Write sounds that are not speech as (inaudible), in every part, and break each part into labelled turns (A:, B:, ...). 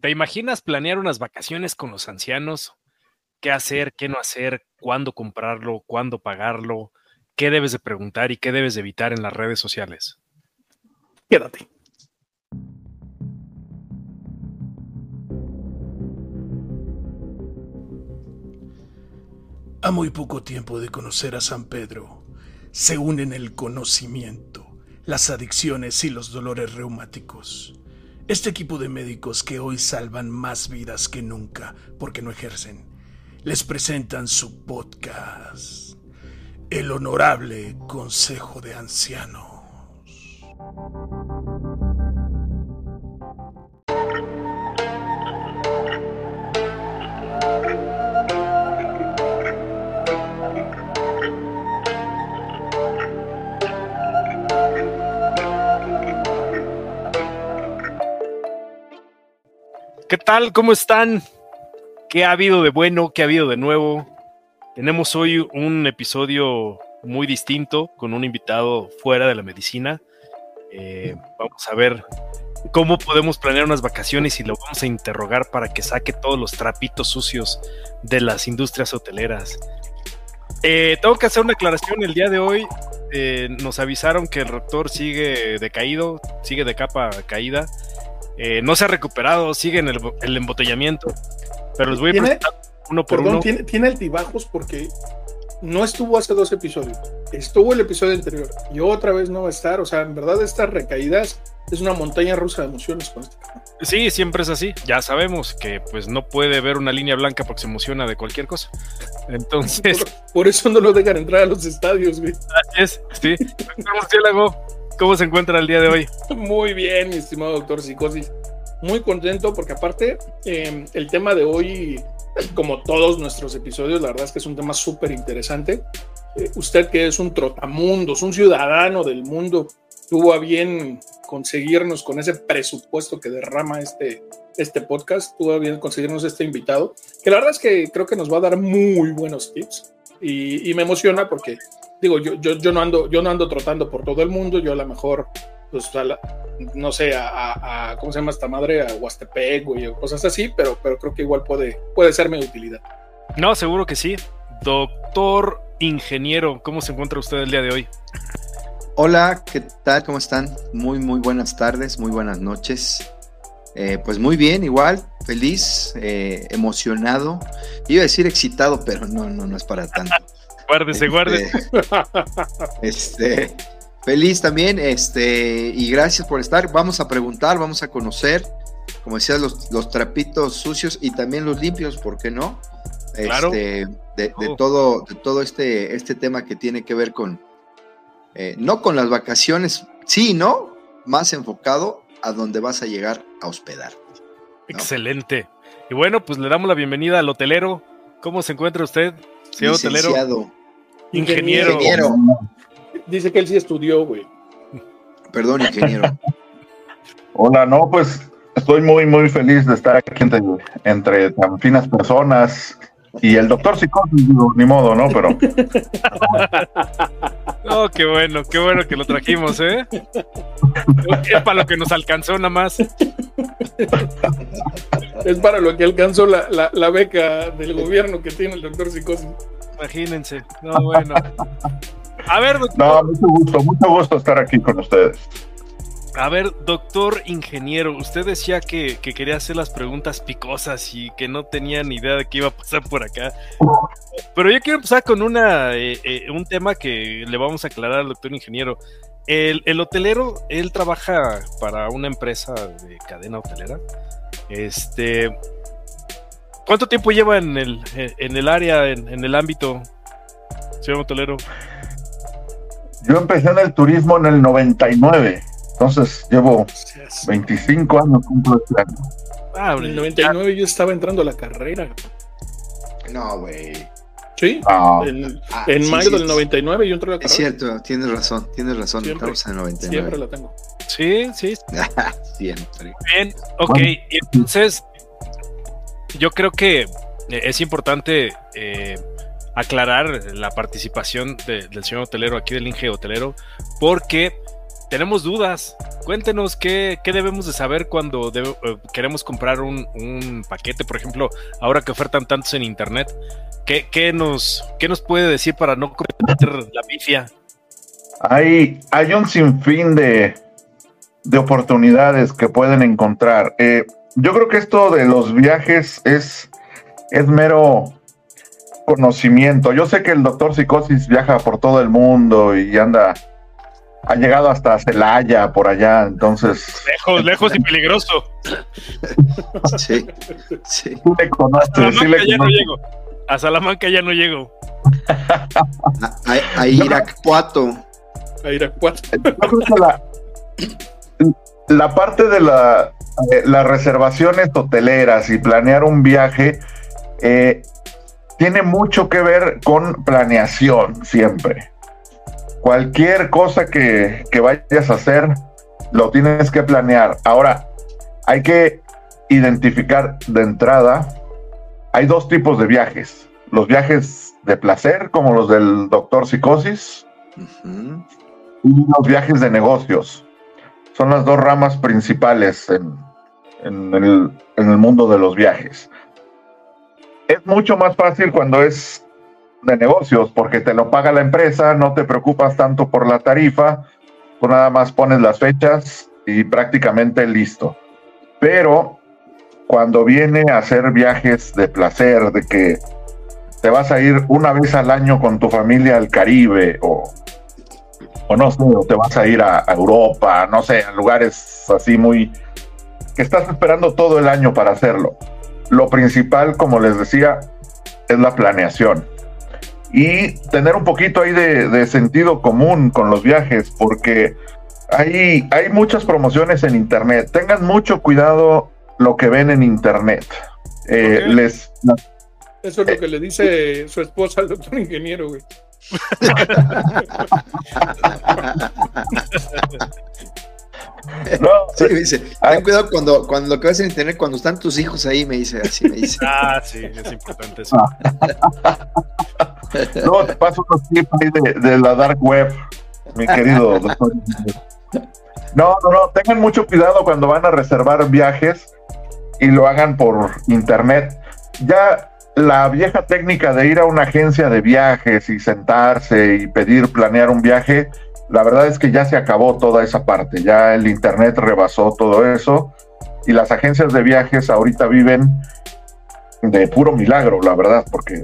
A: ¿Te imaginas planear unas vacaciones con los ancianos? ¿Qué hacer, qué no hacer, cuándo comprarlo, cuándo pagarlo? ¿Qué debes de preguntar y qué debes de evitar en las redes sociales?
B: Quédate. A muy poco tiempo de conocer a San Pedro, se unen el conocimiento, las adicciones y los dolores reumáticos. Este equipo de médicos que hoy salvan más vidas que nunca porque no ejercen, les presentan su podcast, El Honorable Consejo de Ancianos.
A: ¿Qué tal? ¿Cómo están? ¿Qué ha habido de bueno? ¿Qué ha habido de nuevo? Tenemos hoy un episodio muy distinto con un invitado fuera de la medicina. Eh, vamos a ver cómo podemos planear unas vacaciones y lo vamos a interrogar para que saque todos los trapitos sucios de las industrias hoteleras. Eh, tengo que hacer una aclaración el día de hoy. Eh, nos avisaron que el rector sigue decaído, sigue de capa caída. Eh, no se ha recuperado, sigue en el, el embotellamiento. Pero los voy a presentar uno por
B: Perdón,
A: uno.
B: Tiene, tiene altibajos porque no estuvo hace dos episodios. Estuvo el episodio anterior y otra vez no va a estar. O sea, en verdad estas recaídas es una montaña rusa de emociones con este.
A: Sí, siempre es así. Ya sabemos que pues no puede ver una línea blanca porque se emociona de cualquier cosa. Entonces,
B: Por, (laughs) por eso no lo dejan entrar a los estadios, güey.
A: así es, sí. (laughs) ¿cómo se encuentra el día de hoy?
B: Muy bien, mi estimado doctor Psicosis. Muy contento porque aparte eh, el tema de hoy, como todos nuestros episodios, la verdad es que es un tema súper interesante. Eh, usted que es un trotamundos, un ciudadano del mundo, tuvo a bien conseguirnos con ese presupuesto que derrama este, este podcast, tuvo a bien conseguirnos este invitado, que la verdad es que creo que nos va a dar muy buenos tips y, y me emociona porque digo, yo, yo, yo, no ando, yo no ando trotando por todo el mundo, yo a lo mejor, pues, a la- no sé, a, a- a- ¿cómo se llama esta madre? A Huastepec, güey, o cosas así, pero, pero creo que igual puede, puede serme de utilidad.
A: No, seguro que sí. Doctor ingeniero, ¿cómo se encuentra usted el día de hoy?
C: Hola, ¿qué tal? ¿Cómo están? Muy, muy buenas tardes, muy buenas noches. Eh, pues muy bien, igual, feliz, eh, emocionado. Iba a decir excitado, pero no, no, no es para tanto.
A: Guárdese, guárdese.
C: Este, este, feliz también, este, y gracias por estar. Vamos a preguntar, vamos a conocer, como decías, los, los trapitos sucios y también los limpios, ¿por qué no?
A: Claro.
C: Este, de, de
A: Oh.
C: todo, de todo este, este tema que tiene que ver con, eh, no con las vacaciones, sí, ¿no? Más enfocado a donde vas a llegar a hospedar.
A: Excelente. Y bueno, pues le damos la bienvenida al hotelero. ¿Cómo se encuentra usted, señor hotelero? Ingeniero.
C: ingeniero,
B: Dice que él sí estudió, güey.
C: perdón, ingeniero.
D: Hola, no, pues estoy muy, muy feliz de estar aquí entre, entre tan finas personas y el doctor psicosis, digo, ni modo, ¿no? Pero (laughs)
A: Oh, qué bueno, qué bueno que lo trajimos, ¿eh? Es para lo que nos alcanzó nada más.
B: Es para lo que alcanzó la, la, la beca del gobierno que tiene el doctor Psicosis.
A: Imagínense. No, bueno. A ver, doctor,
D: no, mucho gusto, mucho gusto estar aquí con ustedes.
A: a ver, doctor ingeniero, usted decía que, que quería hacer las preguntas picosas y que no tenía ni idea de qué iba a pasar por acá. Pero yo quiero empezar con una, eh, eh, un tema que le vamos a aclarar al doctor ingeniero. El, el hotelero, él trabaja para una empresa de cadena hotelera. Este, ¿cuánto tiempo lleva en el, en el área, en, en el ámbito, señor hotelero?
D: Yo empecé en el turismo en el 99, entonces llevo 25 años cumplo este año.
A: Ah,
B: En el 99 yo estaba entrando a la carrera.
C: No, güey.
B: Sí,
D: Ah,
B: en,
C: Ah,
B: en
C: sí,
B: mayo
C: sí,
B: del 99 yo entré a la
C: Es
B: carrera.
C: cierto, tienes razón, tienes razón.
B: Siempre,
C: Estamos en el
B: Siempre
C: 99.
B: la tengo.
A: Sí, sí, (laughs)
C: Siempre.
A: Bien, ok.
D: Bueno.
A: y entonces, yo creo que eh, es importante eh, aclarar la participación de- del señor hotelero aquí del Inge Hotelero, porque tenemos dudas. Cuéntenos qué, debemos de saber cuando eh, queremos comprar un, paquete, por ejemplo, ahora que ofertan tantos en internet. ¿Qué, nos, qué nos puede decir para no cometer la pifia?
D: Hay, hay un sinfín de, de oportunidades que pueden encontrar. Yo creo que esto de los viajes es, es mero conocimiento. Yo sé que el doctor Psicosis viaja por todo el mundo y anda, ha llegado hasta Celaya, por allá, entonces...
A: Lejos, lejos y peligroso. (laughs)
C: Sí, sí.
A: ya no llego. A Salamanca ya no llego.
C: a, a, Irapuato.
B: A Irapuato.
D: La, la parte de la, eh, las reservaciones hoteleras y planear un viaje eh, tiene mucho que ver con planeación siempre. Cualquier cosa que, que vayas a hacer, lo tienes que planear. Ahora, hay que identificar de entrada, hay dos tipos de viajes. Los viajes de placer, como los del doctor Psicosis, y los viajes de negocios. Son las dos ramas principales en, en el mundo de los viajes. Es mucho más fácil cuando es de negocios, porque te lo paga la empresa, no te preocupas tanto por la tarifa, pues nada más pones las fechas y prácticamente listo. Pero cuando viene a hacer viajes de placer, de que te vas a ir una vez al año con tu familia al Caribe o, o no sé, o te vas a ir a, Europa, no sé, a lugares así muy estás esperando todo el año para hacerlo. Lo principal, como les decía, es la planeación y tener un poquito ahí de, sentido común con los viajes, porque hay, hay muchas promociones en internet. Tengan mucho cuidado lo que ven en internet. Eh, les,
B: Eso es lo que le dice su esposa al doctor ingeniero, güey. (laughs) (laughs) (laughs)
C: No, sí, me dice, ten cuidado cuando, cuando lo que ves en internet, cuando están tus hijos ahí, me dice, así me dice. (laughs)
A: Ah, sí, es importante eso. (laughs)
D: no, te paso unos tips ahí de, la dark web, mi querido doctor. No, no, no, tengan mucho cuidado cuando van a reservar viajes y lo hagan por internet. Ya la vieja técnica de ir a una agencia de viajes y sentarse y pedir planear un viaje, la verdad es que ya se acabó toda esa parte, ya el Internet rebasó todo eso y las agencias de viajes ahorita viven de puro milagro, la verdad, porque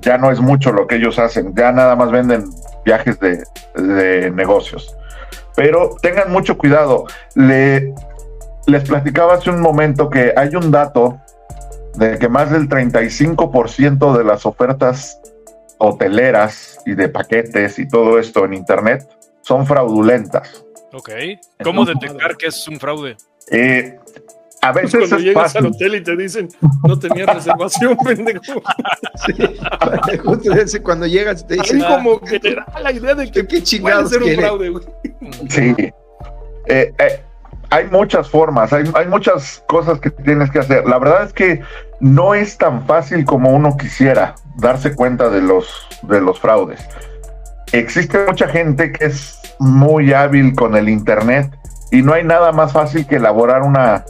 D: ya no es mucho lo que ellos hacen, ya nada más venden viajes de, negocios. Pero tengan mucho cuidado. Le, les platicaba hace un momento que hay un dato de que más del 35% de las ofertas hoteleras y de paquetes y todo esto en Internet son fraudulentas.
A: Ok. ¿Cómo detectar que es un fraude?
D: Eh, a veces
B: cuando llegas al hotel y te dicen no tenía reservación, (laughs) pendejo.
C: Sí, (laughs) cuando llegas te dicen.
B: como que te da la idea de que
C: ¿Qué puede
B: ser un fraude, güey.
D: Sí. Eh, eh, hay muchas formas, hay, hay, muchas cosas que tienes que hacer. La verdad es que no es tan fácil como uno quisiera darse cuenta de los, de los fraudes. Existe mucha gente que es muy hábil con el Internet y no hay nada más fácil que elaborar una,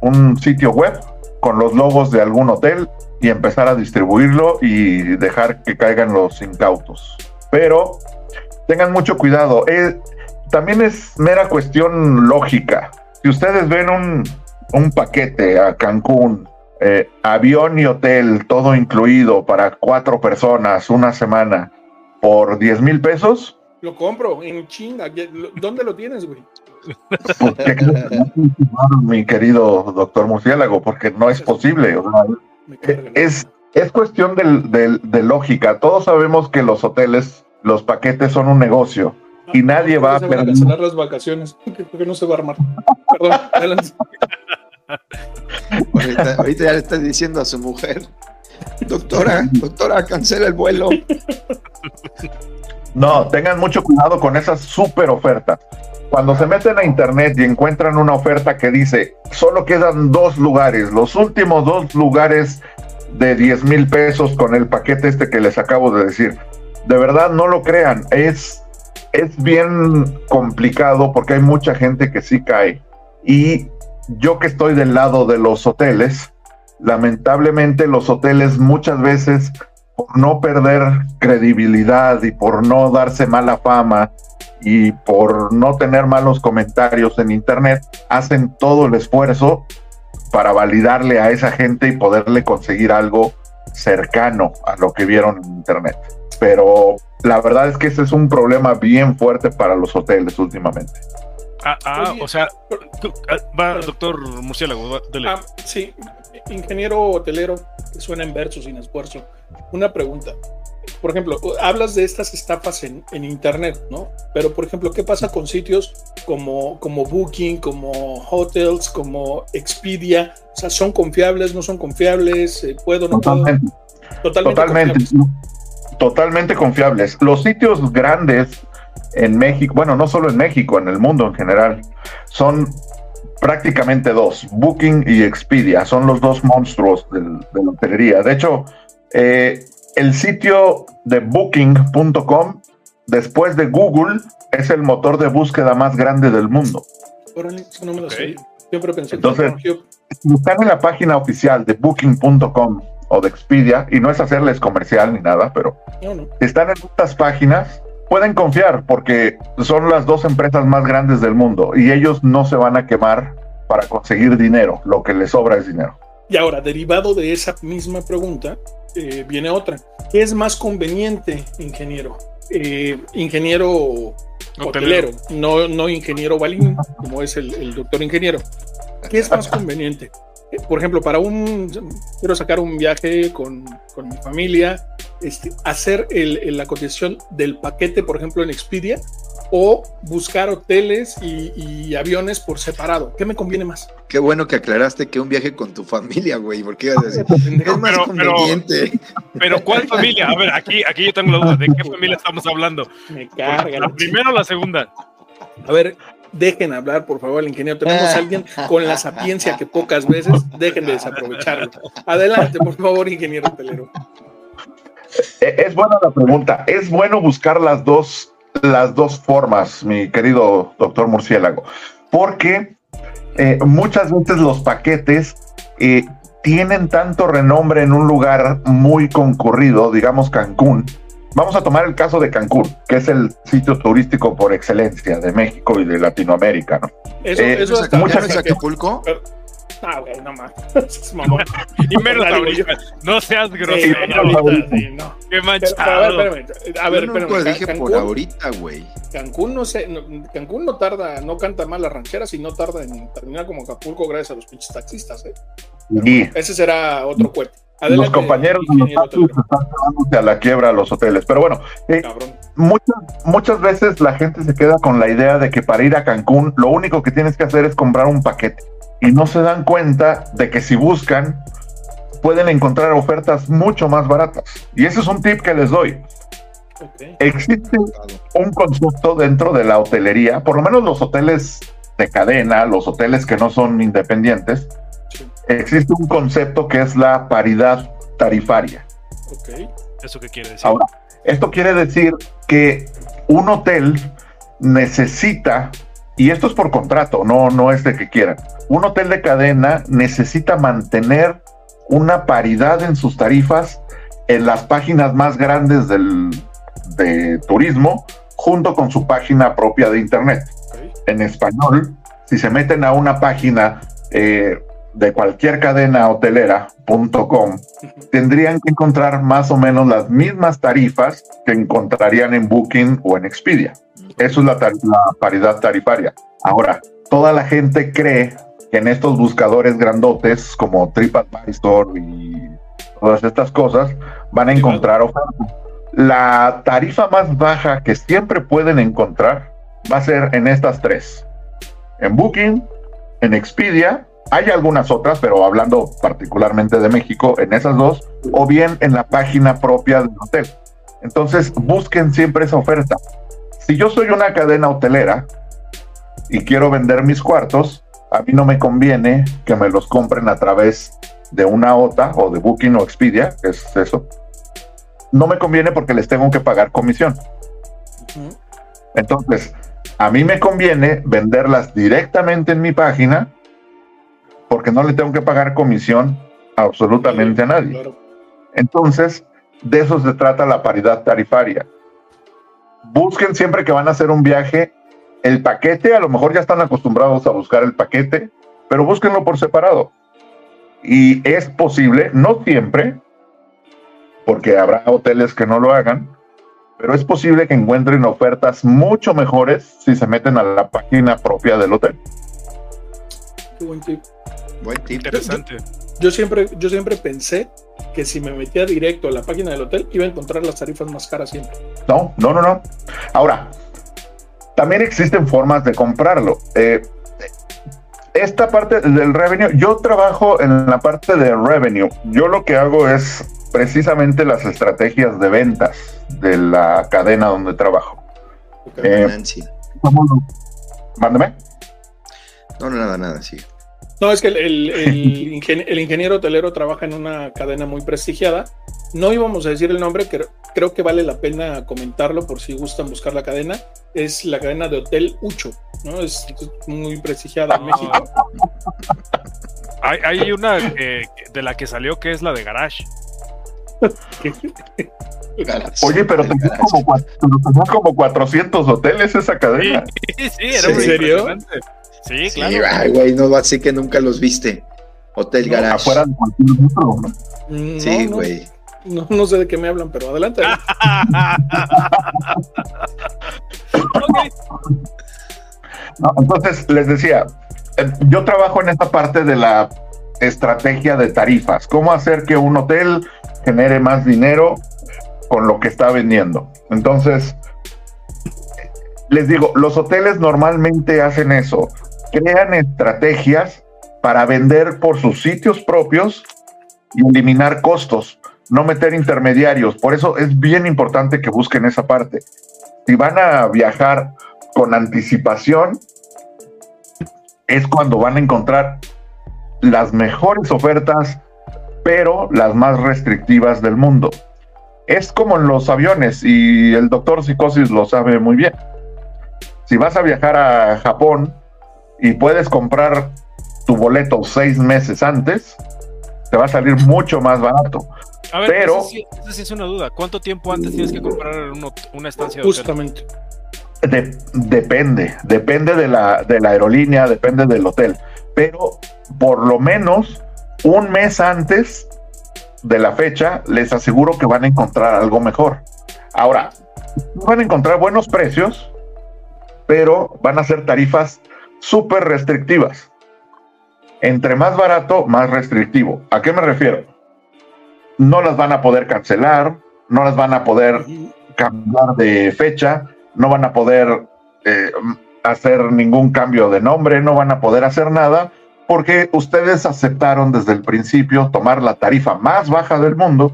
D: un sitio web con los logos de algún hotel y empezar a distribuirlo y dejar que caigan los incautos. Pero tengan mucho cuidado. Eh, también es mera cuestión lógica. Si ustedes ven un, un paquete a Cancún, eh, avión y hotel, todo incluido para cuatro personas, una semana, por 10 mil pesos.
B: Lo compro en chinga. ¿Dónde lo tienes, güey?
D: mi querido doctor Murciélago, porque no es posible. es, es cuestión de lógica. Todos sabemos que los hoteles, los paquetes son un negocio y nadie va a
B: perder. las vacaciones, porque no se va a armar. Perdón, (laughs)
C: ahorita, ya le está diciendo a su mujer, doctora, doctora, cancela el vuelo.
D: No, tengan mucho cuidado con esas super ofertas. Cuando se meten a internet y encuentran una oferta que dice, solo quedan dos lugares, los últimos dos lugares de 10 mil pesos con el paquete este que les acabo de decir, de verdad no lo crean, es es bien complicado porque hay mucha gente que sí cae. Y yo que estoy del lado de los hoteles, lamentablemente los hoteles muchas veces por no perder credibilidad y por no darse mala fama y por no tener malos comentarios en internet, hacen todo el esfuerzo para validarle a esa gente y poderle conseguir algo cercano a lo que vieron en internet. Pero la verdad es que ese es un problema bien fuerte para los hoteles últimamente.
A: Ah, ah o sea, ah, va, doctor Murciélago, dele. Ah,
B: sí, ingeniero hotelero, que suena en verso sin esfuerzo. Una pregunta. Por ejemplo, hablas de estas estafas en, en, internet, ¿no? Pero, por ejemplo, ¿qué pasa con sitios como, como Booking, como Hotels, como Expedia? O sea, ¿son confiables, no son confiables? Eh, ¿Puedo, no
D: Totalmente. puedo? Totalmente. Totalmente. Totalmente confiables. Los sitios grandes en México, bueno, no solo en México, en el mundo en general, son prácticamente dos, Booking y Expedia, son los dos monstruos de la hotelería. De hecho, eh, el sitio de booking.com, después de Google, es el motor de búsqueda más grande del mundo. Entonces, están en la página oficial de booking.com o de Expedia, y no es hacerles comercial ni nada, pero están en estas páginas, pueden confiar porque son las dos empresas más grandes del mundo y ellos no se van a quemar para conseguir dinero, lo que les sobra es dinero.
B: Y ahora, derivado de esa misma pregunta, eh, viene otra. ¿Qué es más conveniente, ingeniero? Eh, ingeniero hotelero, no, no ingeniero balín, como es el, el doctor ingeniero. ¿Qué es más conveniente? Por ejemplo, para un, quiero sacar un viaje con, con mi familia, este, hacer el, la cotización del paquete, por ejemplo, en Expedia, o buscar hoteles y, aviones por separado. ¿Qué me conviene más?
C: Qué bueno que aclaraste que un viaje con tu familia, güey, porque ibas a decir, es más conveniente.
A: Pero, ¿cuál familia? A ver, aquí, aquí yo tengo la duda, ¿de qué familia estamos hablando? Me carga. ¿La primera o la segunda?
B: A ver, dejen hablar, por favor, al ingeniero. Tenemos a alguien con la sapiencia que pocas veces dejen de desaprovecharlo. Adelante, por favor, ingeniero hotelero.
D: Eh, es buena la pregunta. Es bueno buscar las dos, las dos formas, mi querido doctor Murciélago, porque eh, muchas veces los paquetes eh, tienen tanto renombre en un lugar muy concurrido, digamos Cancún, Vamos a tomar el caso de Cancún, que es el sitio turístico por excelencia de México y de Latinoamérica, ¿no?
C: Eso, eh, eso es mucha gente... Acapulco.
B: Ah, güey, no más.
A: y menos ahorita. No seas grosero. Sí, no. Qué manchado.
C: a ver, espérame. A ver, espérame. Yo dije por ahorita, güey.
B: Cancún no sé, Cancún no tarda, no canta mal las rancheras y no tarda en terminar como Acapulco gracias a los pinches taxistas, ¿eh? Ese será otro
D: los compañeros están a la quiebra a los hoteles. Pero bueno, eh, muchas, muchas veces la gente se queda con la idea de que para ir a Cancún lo único que tienes que hacer es comprar un paquete. Y no se dan cuenta de que si buscan, pueden encontrar ofertas mucho más baratas. Y ese es un tip que les doy. Existe un concepto dentro de la hotelería, por lo menos los hoteles de cadena, los hoteles que no son independientes, existe un concepto que es la paridad tarifaria.
A: Ok, ¿eso qué quiere decir?
D: Ahora, esto quiere decir que un hotel necesita, y esto es por contrato, no, no es de que quieran, un hotel de cadena necesita mantener una paridad en sus tarifas en las páginas más grandes del, de turismo junto con su página propia de internet. En español, si se meten a una página eh, de cualquier cadena hotelera.com tendrían que encontrar más o menos las mismas tarifas que encontrarían en Booking o en Expedia. Eso es la, paridad tarifaria. Ahora, toda la gente cree que en estos buscadores grandotes como TripAdvisor y todas estas cosas van a encontrar ofertas. La tarifa más baja que siempre pueden encontrar va a ser en estas tres. En Booking, en Expedia hay algunas otras, pero hablando particularmente de México, en esas dos, o bien en la página propia del hotel. Entonces, busquen siempre esa oferta. Si yo soy una cadena hotelera y quiero vender mis cuartos, a mí no me conviene que me los compren a través de una OTA o de Booking o Expedia, que es eso. No me conviene porque les tengo que pagar comisión. Entonces, a mí me conviene venderlas directamente en mi página porque no le tengo que pagar comisión absolutamente a nadie. Entonces, de eso se trata la paridad tarifaria. Busquen siempre que van a hacer un viaje el paquete, a lo mejor ya están acostumbrados a buscar el paquete, pero búsquenlo por separado. Y es posible, no siempre, porque habrá hoteles que no lo hagan, pero es posible que encuentren ofertas mucho mejores si se meten a la página propia del hotel.
B: Qué buen tip.
C: Buen tip.
A: Interesante.
B: Yo siempre, yo siempre pensé que si me metía directo a la página del hotel iba a encontrar las tarifas más caras siempre.
D: No, no, no, no. Ahora, también existen formas de comprarlo. Eh, esta parte del revenue, yo trabajo en la parte de revenue. Yo lo que hago es precisamente las estrategias de ventas de la cadena donde trabajo. Eh, Mándame.
C: No, no, nada, nada, sí.
B: No, es que el, el, (laughs) el, ingeniero hotelero trabaja en una cadena muy prestigiada. No íbamos a decir el nombre, pero creo que vale la pena comentarlo por si gustan buscar la cadena. Es la cadena de Hotel Ucho, ¿no? Es muy prestigiada en México. (laughs)
A: Hay, hay una eh, de la que salió que es la de Garage.
D: Oye, pero tenía como, como 400 hoteles esa cadena.
A: Sí, sí, era ¿En serio? Sí, claro. Sí,
C: ay, güey, no, así que nunca los viste. Hotel Garage.
D: Afuera de cualquier otro,
C: ¿no? Sí, güey.
B: No, no, sé de qué me hablan, pero adelante. (laughs)
D: entonces, les decía, eh, yo trabajo en esta parte de la estrategia de tarifas. ¿Cómo hacer que un hotel genere más dinero con lo que está vendiendo? Entonces, les digo, los hoteles normalmente hacen eso. Crean estrategias para vender por sus sitios propios y eliminar costos no meter intermediarios. Por eso es bien importante que busquen esa parte. Si van a viajar con anticipación, es cuando van a encontrar las mejores ofertas, pero las más restrictivas del mundo. Es como en los aviones y el doctor Psicosis lo sabe muy bien. Si vas a viajar a Japón y puedes comprar tu boleto seis meses antes, te va a salir mucho más barato.
A: A ver, pero, sí, es una duda. ¿Cuánto tiempo antes tienes que comprar una estancia
B: de Justamente.
D: depende, depende de la, de la aerolínea, depende del hotel. Pero por lo menos un mes antes de la fecha, les aseguro que van a encontrar algo mejor. Ahora, van a encontrar buenos precios, pero van a ser tarifas súper restrictivas. Entre más barato, más restrictivo. ¿A qué me refiero? no las van a poder cancelar, no las van a poder cambiar de fecha, no van a poder eh, hacer ningún cambio de nombre, no van a poder hacer nada, porque ustedes aceptaron desde el principio tomar la tarifa más baja del mundo,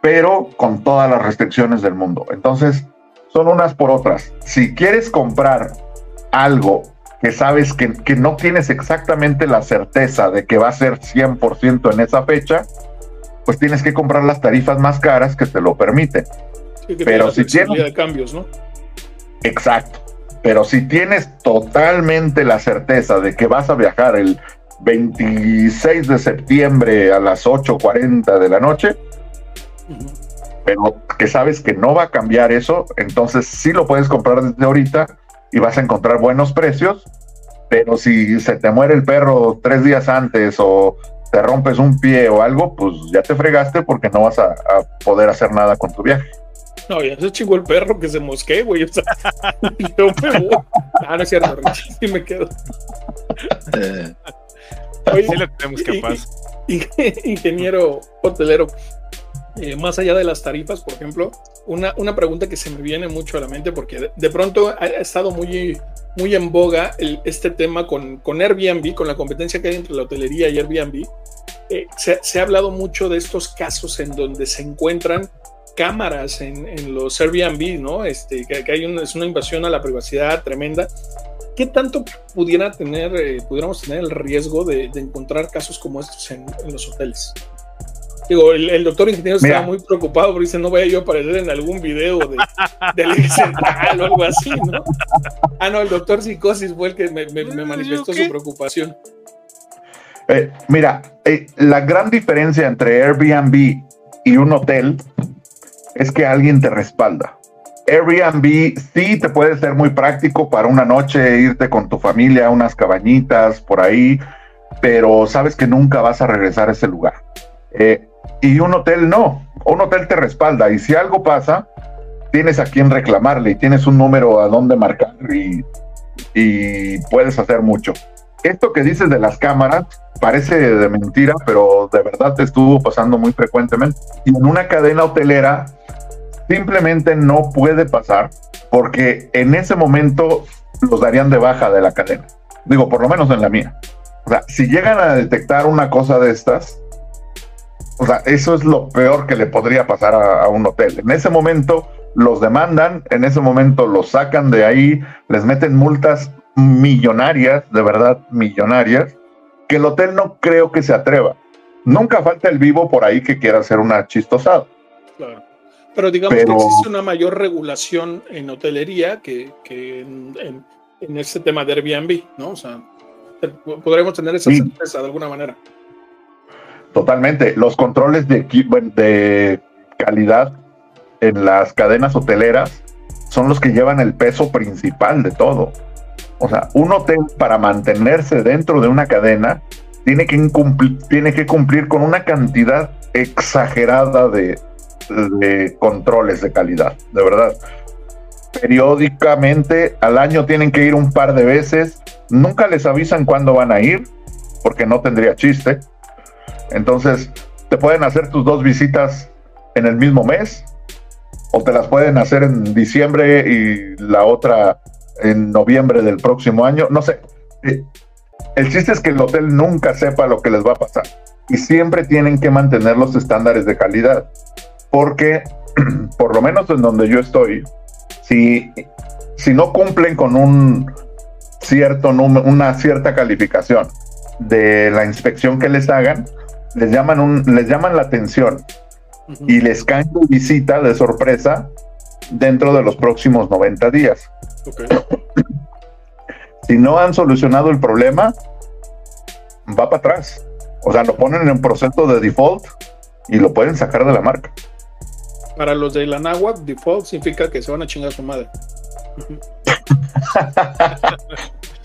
D: pero con todas las restricciones del mundo. Entonces, son unas por otras. Si quieres comprar algo que sabes que, que no tienes exactamente la certeza de que va a ser 100% en esa fecha, pues tienes que comprar las tarifas más caras que te lo permiten. Pero si tienes
B: de cambios, ¿no?
D: Exacto. Pero si tienes totalmente la certeza de que vas a viajar el 26 de septiembre a las 8:40 de la noche, pero que sabes que no va a cambiar eso, entonces sí lo puedes comprar desde ahorita y vas a encontrar buenos precios. Pero si se te muere el perro tres días antes o te rompes un pie o algo, pues ya te fregaste porque no vas a, poder hacer nada con tu viaje.
B: No, ya se chingó el perro que se mosquee, güey. O sea, (laughs) yo me voy. Ah, no es cierto, Richie, sí me quedo.
A: Eh. Oye, sí lo tenemos capaz.
B: Ingeniero hotelero, eh, más allá de las tarifas, por ejemplo, una, una pregunta que se me viene mucho a la mente porque de, pronto ha, estado muy, muy en boga este tema con, con, Airbnb, con la competencia que hay entre la hotelería y Airbnb. Eh, se, ha hablado mucho de estos casos en donde se encuentran cámaras en, los Airbnb, ¿no? Este, que, hay una, es una invasión a la privacidad tremenda. ¿Qué tanto pudiera tener, eh, pudiéramos tener el riesgo de, encontrar casos como estos en los hoteles? Digo, el, doctor ingeniero estaba muy preocupado porque dice, no vaya yo a aparecer en algún video de, del central o algo así, ¿no? Ah, no, el doctor psicosis fue el que me, manifestó su preocupación.
D: Eh, mira, eh, la gran diferencia entre Airbnb y un hotel es que alguien te respalda. Airbnb sí te puede ser muy práctico para una noche, irte con tu familia a unas cabañitas por ahí, pero sabes que nunca vas a regresar a ese lugar. Eh, y un hotel no, un hotel te respalda y si algo pasa, tienes a quien reclamarle y tienes un número a dónde marcar y, puedes hacer mucho. Esto que dices de las cámaras parece de mentira, pero de verdad te estuvo pasando muy frecuentemente. Y en una cadena hotelera simplemente no puede pasar porque en ese momento los darían de baja de la cadena. Digo, por lo menos en la mía. O sea, si llegan a detectar una cosa de estas, o sea, eso es lo peor que le podría pasar a, un hotel. En ese momento los demandan, en ese momento los sacan de ahí, les meten multas millonarias, de verdad millonarias, que el hotel no creo que se atreva. Nunca falta el vivo por ahí que quiera hacer una chistosada.
B: Claro. Pero digamos que existe una mayor regulación en hotelería que, en, este tema de Airbnb, ¿no? O sea, podremos tener esa certeza de alguna manera.
D: Totalmente. Los controles de, calidad en las cadenas hoteleras son los que llevan el peso principal de todo. O sea, un hotel para mantenerse dentro de una cadena tiene que, cumplir, tiene que cumplir con una cantidad exagerada de, de controles de calidad, de verdad. Periódicamente al año tienen que ir un par de veces, nunca les avisan cuándo van a ir, porque no tendría chiste. Entonces, te pueden hacer tus dos visitas en el mismo mes, o te las pueden hacer en diciembre y la otra en noviembre del próximo año. No sé. Eh, el chiste es que el hotel nunca sepa lo que les va a pasar y siempre tienen que mantener los estándares de calidad, porque (clears throat) por lo menos en donde yo estoy, si, si no cumplen con un cierto número, una cierta calificación de la inspección que les hagan, les llaman, un, les llaman la atención y les caen de visita de sorpresa dentro de los próximos 90 días. si no han solucionado el problema, va para atrás. O sea, lo ponen en proceso de default y lo pueden sacar de la marca.
B: Para los de la náhuatl, default significa que se van a chingar a su madre. (laughs)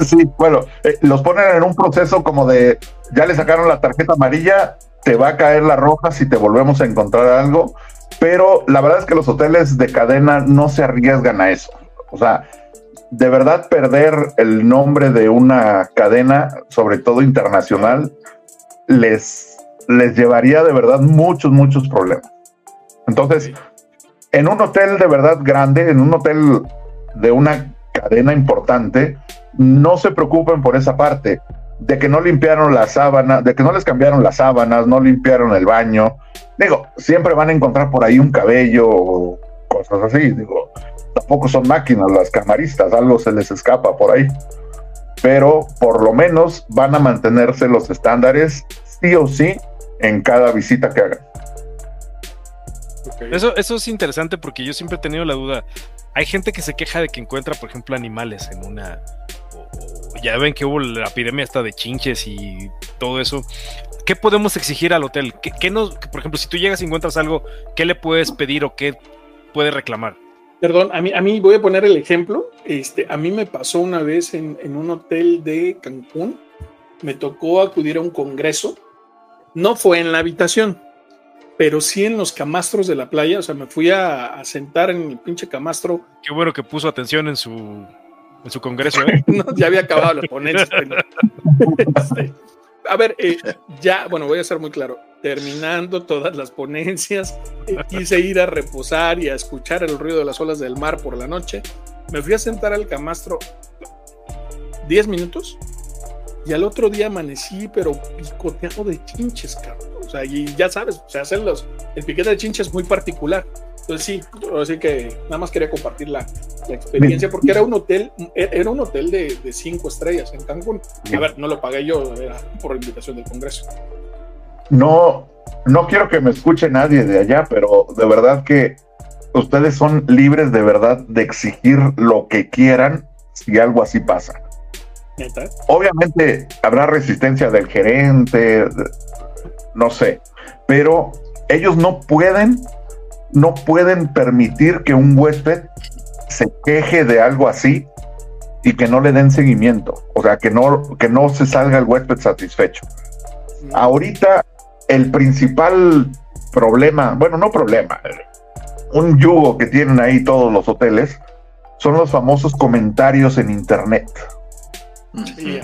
D: sí, bueno, eh, los ponen en un proceso como de ya le sacaron la tarjeta amarilla, te va a caer la roja si te volvemos a encontrar algo, pero la verdad es que los hoteles de cadena no se arriesgan a eso. O sea, de verdad perder el nombre de una cadena, sobre todo internacional, les, les llevaría de verdad muchos, muchos problemas. Entonces, en un hotel de verdad grande, en un hotel de una cadena importante, no se preocupen por esa parte de que no limpiaron las sábanas, de que no les cambiaron las sábanas, no limpiaron el baño. Digo, siempre van a encontrar por ahí un cabello o cosas así. Digo, tampoco son máquinas las camaristas, algo se les escapa por ahí. Pero por lo menos van a mantenerse los estándares sí o sí en cada visita que hagan.
A: Eso, eso es interesante porque yo siempre he tenido la duda. Hay gente que se queja de que encuentra, por ejemplo, animales en una. Ya ven que hubo la epidemia esta de chinches y todo eso. ¿Qué podemos exigir al hotel? ¿Qué, nos, por ejemplo, si tú llegas y encuentras algo, ¿qué le puedes pedir o qué puede reclamar?
B: Perdón, a mí, a mí voy a poner el ejemplo. Este, a mí me pasó una vez en, en un hotel de Cancún. Me tocó acudir a un congreso. No fue en la habitación, pero sí en los camastros de la playa. O sea, me fui a, sentar en el pinche camastro.
A: Qué bueno que puso atención en su, en su congreso. ¿eh? (laughs)
B: ya había acabado la ponencia. Este, (laughs) a ver, eh, ya, bueno, voy a ser muy claro. Terminando todas las ponencias, eh, quise ir a reposar y a escuchar el ruido de las olas del mar por la noche. Me fui a sentar al camastro 10 minutos y al otro día amanecí, pero picoteado de chinches, cabrón. O sea, y ya sabes, se hacen los. El piquete de chinches es muy particular. Entonces sí, así que nada más quería compartir la, experiencia porque era un hotel, era un hotel de, cinco estrellas en Cancún. A ver, no lo pagué yo, era por invitación del Congreso.
D: No, no quiero que me escuche nadie de allá, pero de verdad que ustedes son libres de verdad de exigir lo que quieran si algo así pasa. Obviamente habrá resistencia del gerente, no sé, pero ellos no pueden, no pueden permitir que un huésped se queje de algo así y que no le den seguimiento, o sea, que no, que no se salga el huésped satisfecho. Ahorita el principal problema, bueno, no problema, un yugo que tienen ahí todos los hoteles son los famosos comentarios en internet.
C: Sí,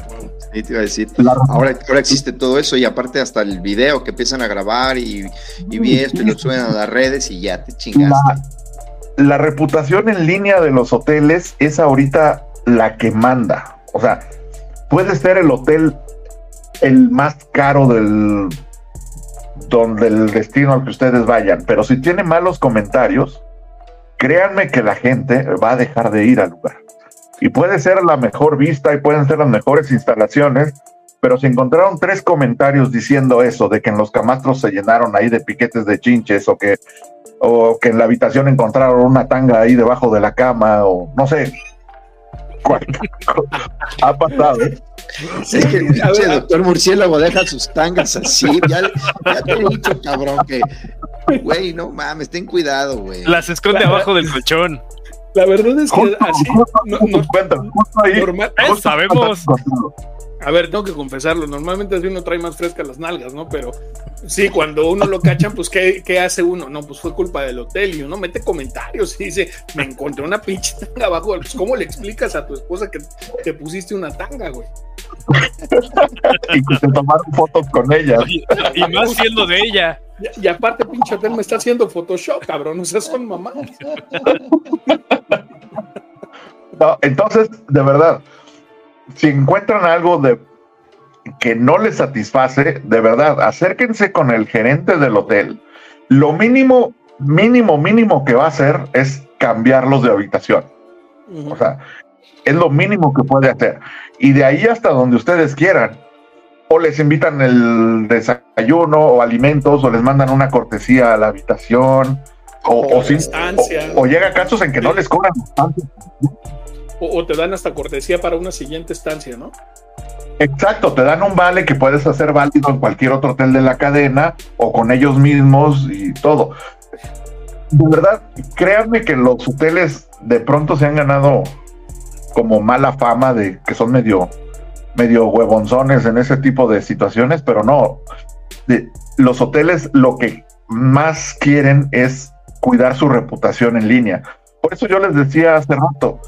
C: te iba a decir. Ahora, ahora existe todo eso y aparte hasta el video que empiezan a grabar y, y esto y lo suben a las redes y ya te chingaste.
D: La, reputación en línea de los hoteles es ahorita la que manda. O sea, puede ser el hotel el más caro del donde el destino al que ustedes vayan, pero si tiene malos comentarios, créanme que la gente va a dejar de ir al lugar y puede ser la mejor vista y pueden ser las mejores instalaciones, pero si encontraron tres comentarios diciendo eso, de que en los camastros se llenaron ahí de piquetes de chinches o que, o que en la habitación encontraron una tanga ahí debajo de la cama o no sé, (laughs) (laughs) ha pasado.
C: Sí, que el doctor Murciélago deja sus tangas así. Ya, ya te he dicho, cabrón, que, güey, no mames, ten cuidado, güey.
A: Las esconde abajo del colchón.
B: La verdad es que así. No,
A: normal, sabemos.
B: A ver, tengo que confesarlo. Normalmente así uno trae más fresca las nalgas, ¿no? Pero sí, cuando uno lo cachan, pues ¿qué, ¿qué, hace uno? No, pues fue culpa del hotel y uno mete comentarios y dice, me encontré una pinche tanga abajo. Pues, ¿Cómo le explicas a tu esposa que te pusiste una tanga, güey? (laughs)
D: y que se tomaron fotos con ella.
A: Y, más siendo de ella.
B: Y, aparte, pinche hotel me está haciendo Photoshop, cabrón. O sea, son mamás.
D: No, entonces, de verdad, si encuentran algo de que no les satisface, de verdad, acérquense con el gerente del hotel. Lo mínimo, mínimo, mínimo que va a hacer es cambiarlos de habitación. O sea, es lo mínimo que puede hacer. Y de ahí hasta donde ustedes quieran. O les invitan el desayuno o alimentos o les mandan una cortesía a la habitación. O, o, o, llega casos en que no les cobran
B: o, te dan hasta cortesía para una siguiente estancia, ¿no?
D: Exacto, te dan un vale que puedes hacer válido en cualquier otro hotel de la cadena o con ellos mismos y todo. De verdad, créanme que los hoteles de pronto se han ganado como mala fama de que son medio, medio huevonzones en ese tipo de situaciones, pero no. los hoteles lo que más quieren es cuidar su reputación en línea. Por eso yo les decía hace rato,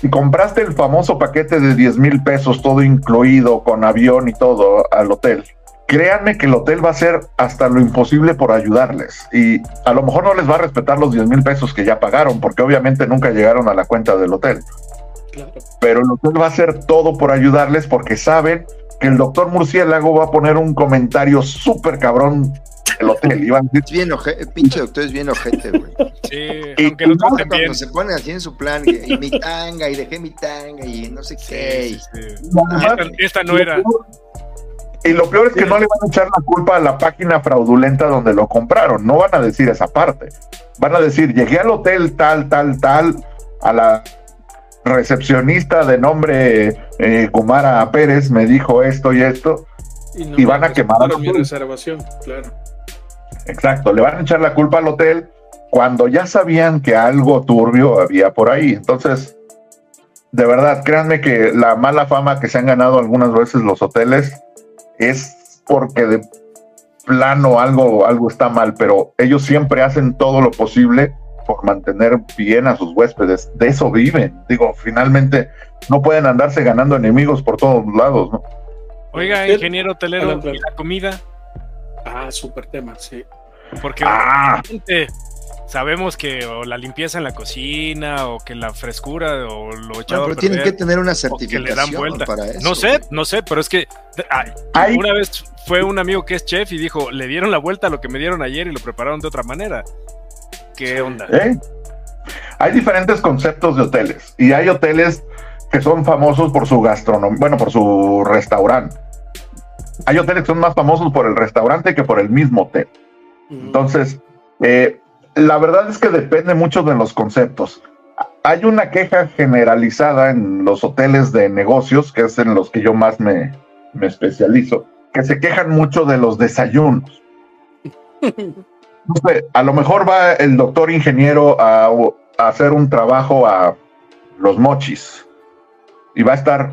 D: si compraste el famoso paquete de 10 mil pesos, todo incluido, con avión y todo al hotel, créanme que el hotel va a hacer hasta lo imposible por ayudarles. Y a lo mejor no les va a respetar los 10 mil pesos que ya pagaron, porque obviamente nunca llegaron a la cuenta del hotel. Pero el hotel va a hacer todo por ayudarles porque saben que el doctor Murciélago va a poner un comentario súper cabrón el hotel.
C: Es bien ojete, el pinche doctor es bien ojete, güey.
A: Sí, aunque lo traten bien.
C: Cuando se pone así en su plan, y, mi tanga, y dejé mi tanga, y no sé qué.
A: esta, no era.
D: Y lo peor es que no le van a echar la culpa a la página fraudulenta donde lo compraron. No van a decir esa parte. Van a decir, llegué al hotel tal, tal, tal, a la recepcionista de nombre eh, Kumara Pérez me dijo esto y esto. Y, van a quemar
B: mi reservación, claro.
D: Exacto, le van a echar la culpa al hotel cuando ya sabían que algo turbio había por ahí. Entonces, de verdad, créanme que la mala fama que se han ganado algunas veces los hoteles es porque de plano algo, algo está mal, pero ellos siempre hacen todo lo posible por mantener bien a sus huéspedes. De eso viven. Digo, finalmente no pueden andarse ganando enemigos por todos lados, ¿no?
A: Oiga, ingeniero hotelero, la comida?
B: Ah, súper tema, sí.
A: Porque ah. sabemos que o la limpieza en la cocina o que la frescura o lo echado
C: pero tienen que tener una certificación para eso.
A: No sé, no sé, pero es que una vez fue un amigo que es chef y dijo, le dieron la vuelta a lo que me dieron ayer y lo prepararon de otra manera. ¿Qué onda?
D: ¿Eh? Hay diferentes conceptos de hoteles y hay hoteles que son famosos por su gastronomía, bueno, por su restaurante hay hoteles que son más famosos por el restaurante que por el mismo hotel. Entonces, eh, la verdad es que depende mucho de los conceptos. Hay una queja generalizada en los hoteles de negocios, que es en los que yo más me, me especializo, que se quejan mucho de los desayunos. (laughs) No sé, a lo mejor va el doctor ingeniero a, a hacer un trabajo a los mochis y va a estar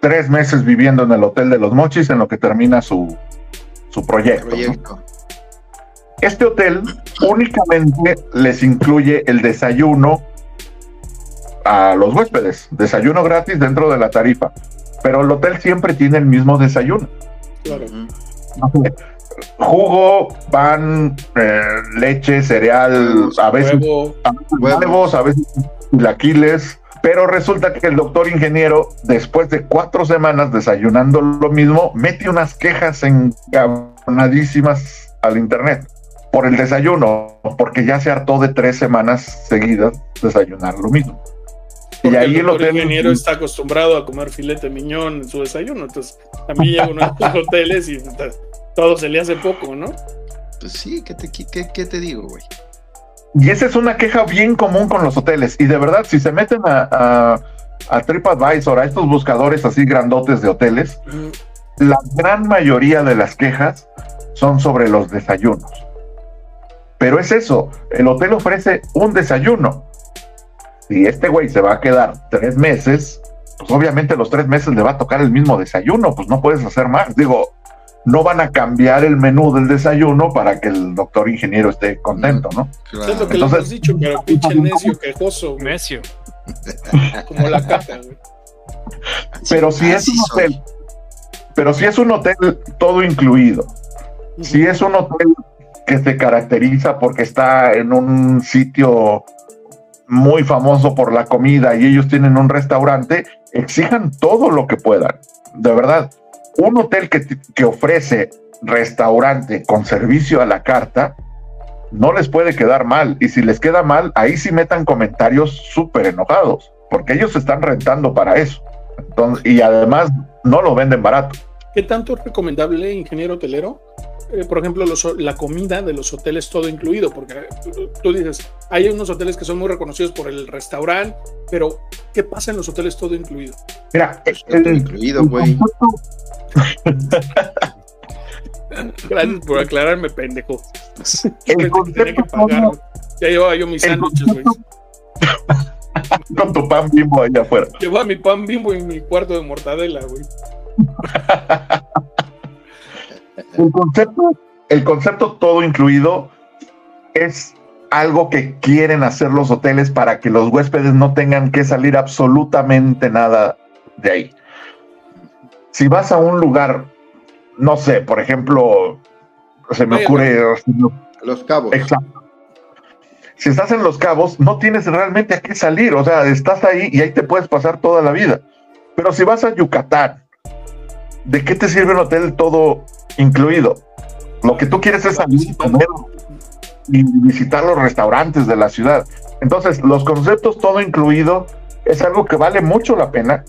D: tres meses viviendo en el hotel de los mochis en lo que termina su, su proyecto. Este hotel únicamente les incluye el desayuno a los huéspedes, desayuno gratis dentro de la tarifa, pero el hotel siempre tiene el mismo desayuno. Claro. Jugo, pan, eh, leche, cereal, a veces huevos, a veces laquiles, pero resulta que el doctor ingeniero, después de cuatro semanas desayunando lo mismo, mete unas quejas encabronadísimas al internet por el desayuno, porque ya se hartó de tres semanas seguidas desayunar lo mismo.
B: y ahí el, hotel, ingeniero está acostumbrado a comer filete miñón en su desayuno, entonces también (laughs) llega uno a los hoteles y todo se le hace poco, ¿no?
C: Pues sí, ¿qué te, qué, te digo, güey?
D: Y esa es una queja bien común con los hoteles. Y de verdad, si se meten a, a, TripAdvisor, a estos buscadores así grandotes de hoteles, la gran mayoría de las quejas son sobre los desayunos. Pero es eso, el hotel ofrece un desayuno. Si este güey se va a quedar tres meses, pues obviamente los tres meses le va a tocar el mismo desayuno, pues no puedes hacer más. Digo, no van a cambiar el menú del desayuno para que el doctor ingeniero esté contento, ¿no?
B: Es lo que Entonces, le hemos dicho, pero (laughs) pinche necio, quejoso. Necio. Como la caja, güey.
D: Pero si es un hotel, pero si es un hotel todo incluido, si es un hotel que se caracteriza porque está en un sitio muy famoso por la comida y ellos tienen un restaurante, exijan todo lo que puedan. De verdad, un hotel que, ofrece restaurante con servicio a la carta, no les puede quedar mal. Y si les queda mal, ahí sí metan comentarios súper enojados, porque ellos se están rentando para eso. y además no lo venden barato.
B: ¿Qué tanto es recomendable, ingeniero hotelero? Eh, por ejemplo, la comida de los hoteles todo incluido, porque eh, tú dices, hay unos hoteles que son muy reconocidos por el restaurante, pero ¿qué pasa en los hoteles todo incluido?
D: Mira, todo incluido, güey. (laughs)
B: Gracias por aclararme, pendejo. El concepto que Ya llevaba yo mis sándwiches, güey. (laughs)
D: Con tu pan bimbo allá afuera.
B: Llevaba mi pan bimbo y mi cuarto de mortadela, güey. (laughs)
D: el concepto, el concepto todo incluido es algo que quieren hacer los hoteles para que los huéspedes no tengan que salir absolutamente nada de ahí. Si vas a un lugar, no sé, por ejemplo, se me ocurre...
C: Los cabos.
D: Exacto. Si estás en los cabos, no tienes realmente a qué salir, o sea, estás ahí y ahí te puedes pasar toda la vida. Pero si vas a Yucatán, ¿de qué te sirve un hotel todo incluido? Lo que tú quieres es salir y comer y visitar los restaurantes de la ciudad. Entonces, los conceptos todo incluido es algo que vale mucho la pena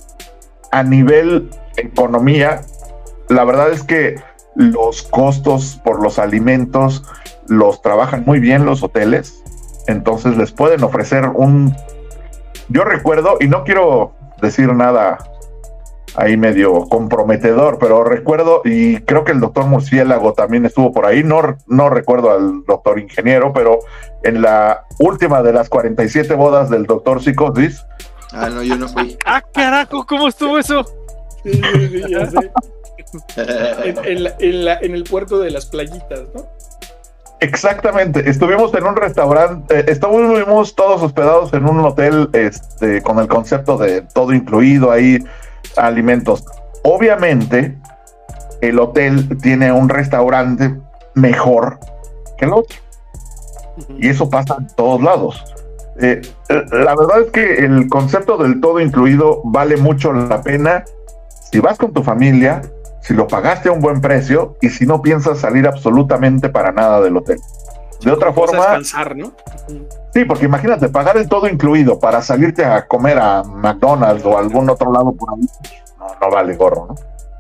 D: a nivel economía. La verdad es que los costos por los alimentos los trabajan muy bien los hoteles, entonces les pueden ofrecer un... Yo recuerdo, y no quiero decir nada ahí medio comprometedor, pero recuerdo, y creo que el doctor Murciélago también estuvo por ahí, no, no recuerdo al doctor ingeniero, pero en la última de las 47 bodas del doctor Psicosis.
C: Ah, no, yo no fui. (laughs)
B: ah, carajo, ¿cómo estuvo eso? Sí, sí, ya sé. en, el puerto de las playitas, ¿no?
D: Exactamente, estuvimos en un restaurante, eh, estuvimos todos hospedados en un hotel este, con el concepto de todo incluido ahí, alimentos. Obviamente, el hotel tiene un restaurante mejor que el otro. Y eso pasa en todos lados. Eh, la verdad es que el concepto del todo incluido vale mucho la pena si vas con tu familia, si lo pagaste a un buen precio y si no piensas salir absolutamente para nada del hotel. De otra forma...
B: Descansar, ¿no?
D: Sí, porque imagínate, pagar el todo incluido para salirte a comer a McDonald's o algún otro lado por ahí, no, no vale gorro, ¿no?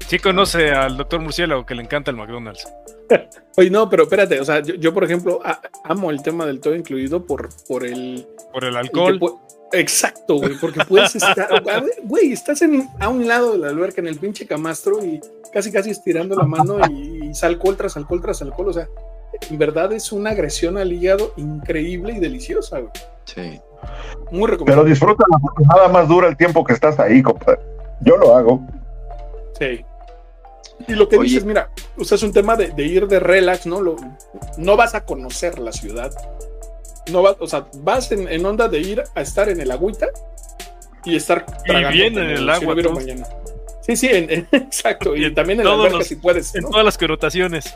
A: Sí conoce al doctor Murciélago que le encanta el McDonald's. (laughs)
B: Oye, no, pero espérate, o sea, yo, por ejemplo amo el tema del todo incluido por, por el...
A: Por el alcohol.
B: exacto, güey, porque puedes estar, (laughs) güey, estás en, a un lado de la alberca en el pinche camastro y casi casi estirando la mano y, y alcohol tras alcohol tras alcohol, o sea, en verdad es una agresión al hígado increíble y deliciosa, güey.
C: Sí.
B: Muy recomendable.
D: Pero disfruta porque nada más dura el tiempo que estás ahí, compadre. Yo lo hago.
B: Sí. Y lo que dices, mira, o sea, es un tema de, ir de relax, ¿no? Lo, no vas a conocer la ciudad. No vas, o sea, vas en, onda de ir a estar en el agüita y estar
A: y bien en el, agua.
B: mañana. Sí, sí, (laughs) exacto. Y, también en la alberca si puedes.
A: En todas las connotaciones.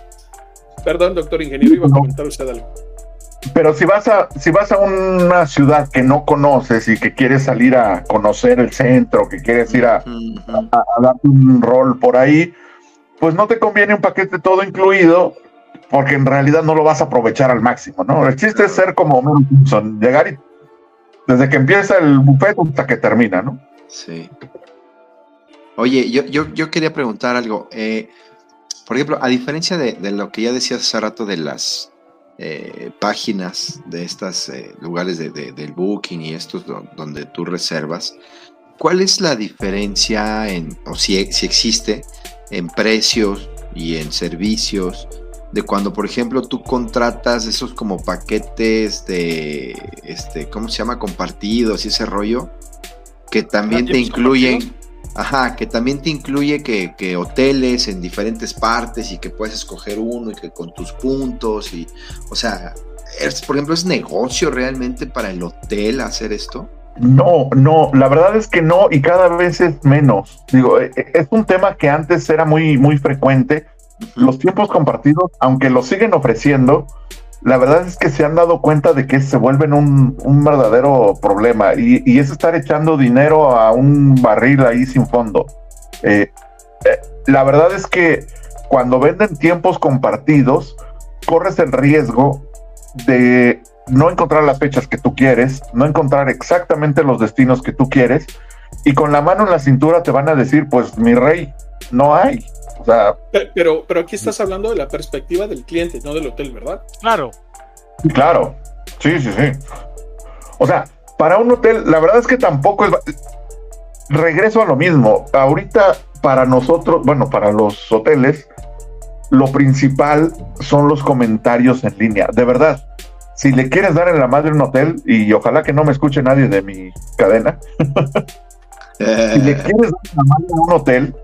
B: Perdón, doctor ingeniero, iba a comentar usted algo.
D: Pero si vas a, si vas a una ciudad que no conoces y que quieres salir a conocer el centro, que quieres ir a, a, dar un rol por ahí, pues no te conviene un paquete todo incluido, porque en realidad no lo vas a aprovechar al máximo, ¿no? El chiste es ser como llegar y desde que empieza el buffet hasta que termina, ¿no?
C: Sí. Oye, yo, yo, yo quería preguntar algo. Eh, por ejemplo, a diferencia de, de, lo que ya decías hace rato de las eh, páginas de estos eh, lugares de, del booking y estos donde tú reservas, ¿cuál es la diferencia en, o si, si existe, en precios y en servicios de cuando, por ejemplo, tú contratas esos como paquetes de, este, ¿cómo se llama? Compartidos y ese rollo, que también te incluyen Ajá, que también te incluye que, hoteles en diferentes partes y que puedes escoger uno y que con tus puntos y, o sea, es, por ejemplo, ¿es negocio realmente para el hotel hacer esto?
D: No, no, la verdad es que no y cada vez es menos. Digo, e, e, es un tema que antes era muy, muy frecuente. Los tiempos compartidos, aunque lo siguen ofreciendo, la verdad es que se han dado cuenta de que se vuelven un, verdadero problema y, es estar echando dinero a un barril ahí sin fondo. Eh, eh, la verdad es que cuando venden tiempos compartidos, corres el riesgo de no encontrar las fechas que tú quieres, no encontrar exactamente los destinos que tú quieres y con la mano en la cintura te van a decir, pues mi rey, no hay.
B: Pero, pero aquí estás hablando de la perspectiva del cliente, no del hotel, ¿verdad?
A: Claro.
D: Claro. Sí, sí, sí. O sea, para un hotel, la verdad es que tampoco es. Regreso a lo mismo. Ahorita, para nosotros, bueno, para los hoteles, lo principal son los comentarios en línea. De verdad, si le quieres dar en la madre un hotel, y ojalá que no me escuche nadie de mi cadena, (laughs) si le quieres dar en la madre a un hotel,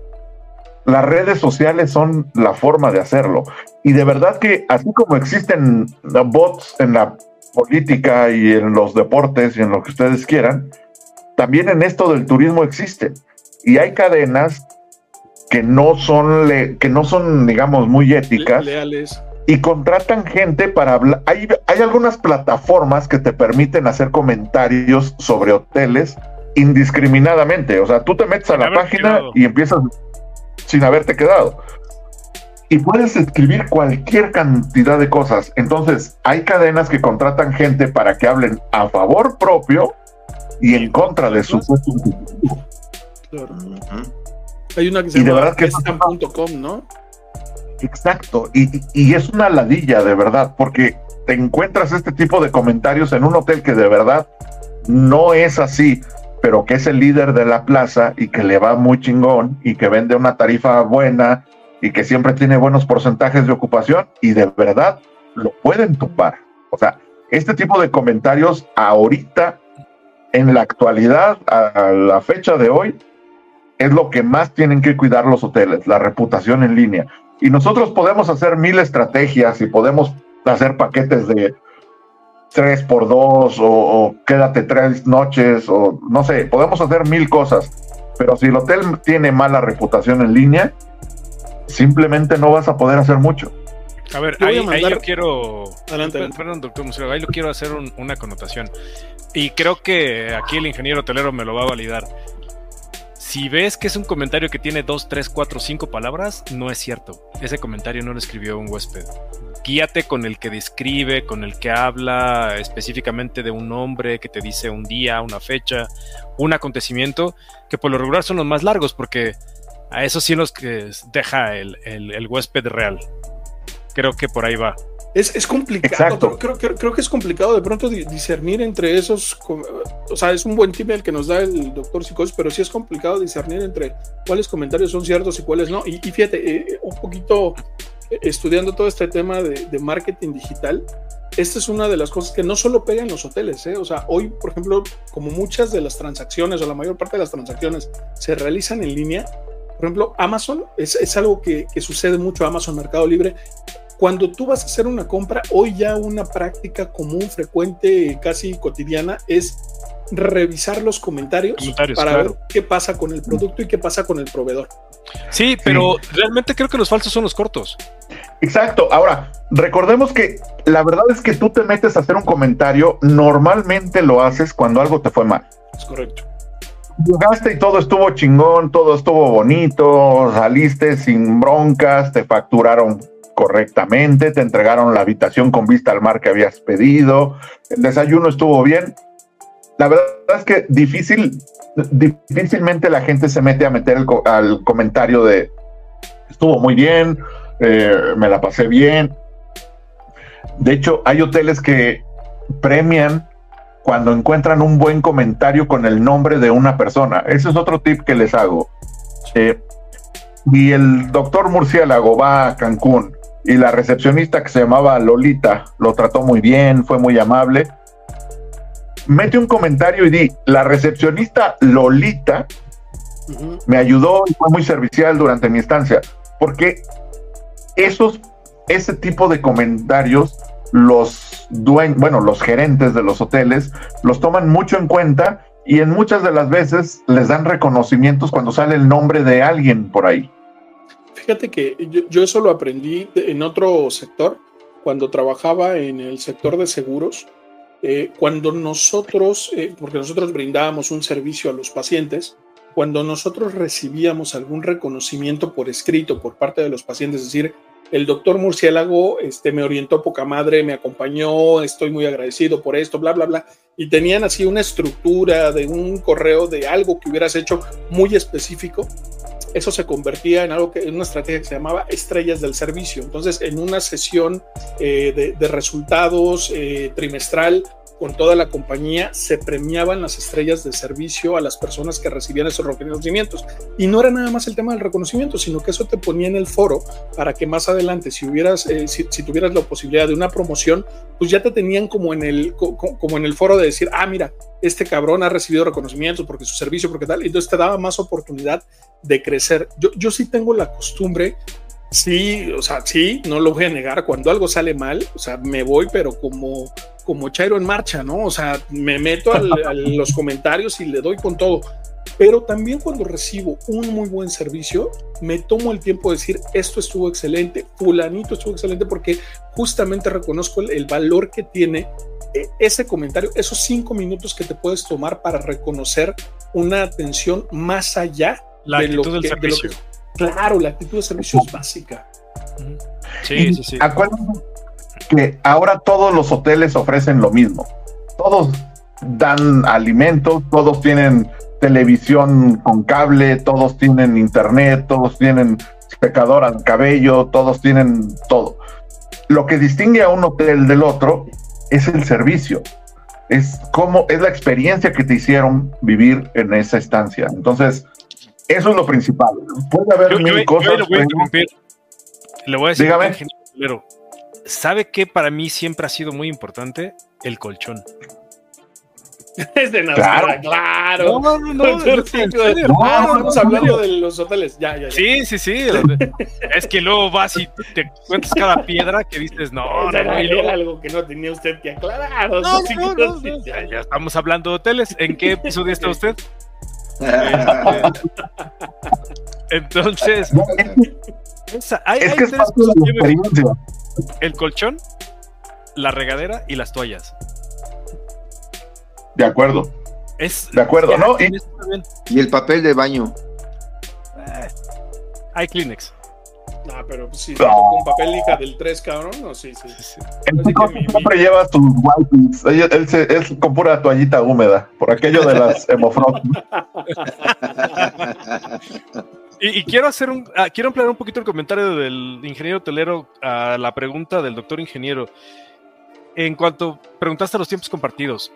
D: las redes sociales son la forma de hacerlo. Y de verdad que así como existen bots en la política y en los deportes y en lo que ustedes quieran, también en esto del turismo existen. Y hay cadenas que no son, que no son digamos, muy éticas.
B: Leales.
D: Y contratan gente para hablar. Hay, hay algunas plataformas que te permiten hacer comentarios sobre hoteles indiscriminadamente. O sea, tú te metes a la página y empiezas sin haberte quedado. Y puedes escribir cualquier cantidad de cosas. Entonces, hay cadenas que contratan gente para que hablen a favor propio y en contra de su
B: claro. Hay una que se llama
D: .com, ¿no? Exacto, y, y, es una ladilla de verdad, porque te encuentras este tipo de comentarios en un hotel que de verdad no es así pero que es el líder de la plaza y que le va muy chingón y que vende una tarifa buena y que siempre tiene buenos porcentajes de ocupación y de verdad lo pueden topar. O sea, este tipo de comentarios ahorita, en la actualidad, a la fecha de hoy, es lo que más tienen que cuidar los hoteles, la reputación en línea. Y nosotros podemos hacer mil estrategias y podemos hacer paquetes de tres por dos o, quédate tres noches o no sé, podemos hacer mil cosas, pero si el hotel tiene mala reputación en línea, simplemente no vas a poder hacer mucho.
A: A ver, ahí, yo quiero. Adelante, Perdón, doctor Museo, ahí lo quiero hacer una connotación. Y creo que aquí el ingeniero hotelero me lo va a validar. Si ves que es un comentario que tiene dos, tres, cuatro, cinco palabras, no es cierto. Ese comentario no lo escribió un huésped guíate con el que describe, con el que habla específicamente de un nombre, que te dice un día, una fecha, un acontecimiento, que por lo regular son los más largos, porque a esos sí los que deja el, el huésped real. Creo que por ahí va.
B: Es, complicado, creo, creo, que es complicado de pronto discernir entre esos, o sea, es un buen tip el que nos da el doctor Psicosis, pero sí es complicado discernir entre cuáles comentarios son ciertos y cuáles no. Y, fíjate, eh, un poquito eh, estudiando todo este tema de, marketing digital, esta es una de las cosas que no solo pega en los hoteles, ¿eh? o sea, hoy, por ejemplo, como muchas de las transacciones o la mayor parte de las transacciones se realizan en línea, por ejemplo, Amazon es, es algo que, que, sucede mucho, Amazon Mercado Libre, cuando tú vas a hacer una compra, hoy ya una práctica común, frecuente, casi cotidiana, es revisar los comentarios, para ver qué pasa con el producto y qué pasa con el proveedor.
A: Sí, pero realmente creo que los falsos son los cortos.
D: Exacto. Ahora, recordemos que la verdad es que tú te metes a hacer un comentario, normalmente lo haces cuando algo te fue mal.
B: Es correcto.
D: Llegaste y todo estuvo chingón, todo estuvo bonito, saliste sin broncas, te facturaron correctamente, te entregaron la habitación con vista al mar que habías pedido, el desayuno estuvo bien. La verdad es que difícil, difícilmente la gente se mete a meter el, al comentario de estuvo muy bien, eh, me la pasé bien. De hecho, hay hoteles que premian cuando encuentran un buen comentario con el nombre de una persona. Ese es otro tip que les hago. Eh, y el doctor murciélago va a Cancún y la recepcionista que se llamaba Lolita lo trató muy bien, fue muy amable. Mete un comentario y di, la recepcionista Lolita me ayudó y fue muy servicial durante mi estancia, porque esos, ese tipo de comentarios los bueno, los gerentes de los hoteles los toman mucho en cuenta y en muchas de las veces les dan reconocimientos cuando sale el nombre de alguien por ahí.
B: Fíjate que yo, eso lo aprendí en otro sector, cuando trabajaba en el sector de seguros. Eh, cuando nosotros, eh, porque nosotros brindábamos un servicio a los pacientes, cuando nosotros recibíamos algún reconocimiento por escrito por parte de los pacientes, es decir, el doctor Murciélago este, me orientó poca madre, me acompañó, estoy muy agradecido por esto, bla, bla, bla. Y tenían así una estructura de un correo de algo que hubieras hecho muy específico eso se convertía en algo que en una estrategia que se llamaba estrellas del servicio. Entonces, en una sesión eh, de, resultados eh, trimestral con toda la compañía, se premiaban las estrellas de servicio a las personas que recibían esos reconocimientos. Y no era nada más el tema del reconocimiento, sino que eso te ponía en el foro para que más adelante, si, eh, tuvieras la posibilidad de una promoción, pues ya te tenían como en, el, como en el foro de decir, ah, mira, este cabrón ha recibido reconocimientos porque su servicio, porque tal, entonces te daba más oportunidad de crecer. Yo, yo sí tengo la costumbre Sí, o sea, sí, no lo voy a negar. Cuando algo sale mal, o sea, me voy, pero como, como Chairo en marcha, ¿no? O sea, me meto a (laughs) los comentarios y le doy con todo. Pero también cuando recibo un muy buen servicio, me tomo el tiempo de decir, esto estuvo excelente, fulanito estuvo excelente, porque justamente reconozco el, valor que tiene eh, ese comentario, esos cinco minutos que te puedes tomar para reconocer una atención más allá
A: de, lo que, de,
B: Claro, la actitud de servicio es básica.
A: Sí, sí, sí.
D: Acuérdense que ahora todos los hoteles ofrecen lo mismo. Todos dan alimentos, todos tienen televisión con cable, todos tienen internet, todos tienen secadora de cabello, todos tienen todo. Lo que distingue a un hotel del otro es el servicio. Es cómo es la experiencia que te hicieron vivir en esa estancia. Entonces, eso es lo principal. Puede haber mil cosas.
A: le voy a decir, Dígame. Pero, ¿sabe qué para mí siempre ha sido muy importante? El colchón. (laughs)
B: Es de nada, claro. No, no, no. Estamos hablando de los hoteles. Ya, ya, ya.
A: Sí, sí, sí. (laughs) es que luego vas y te cuentas cada piedra que dices, no, no, no.
B: Y luego... algo que no tenía usted que aclarar. No,
A: no, no, ya, ya estamos hablando de hoteles. ¿En qué episodio está (laughs) usted? (laughs) Entonces,
D: es que es
A: El colchón, la regadera y las toallas.
D: De acuerdo.
A: Es,
D: de acuerdo, ¿no?
C: Y, el papel de baño.
A: Eh, hay Kleenex.
B: Ah, pero si no. con papel hija del 3, cabrón, no, sí, sí. sí.
D: siempre lleva sus wipes. Él, se, es con pura toallita húmeda, por aquello de las (laughs) hemofrost. (laughs)
A: Y, quiero hacer un, ah, quiero ampliar un poquito el comentario del ingeniero hotelero a la pregunta del doctor ingeniero. En cuanto preguntaste a los tiempos compartidos,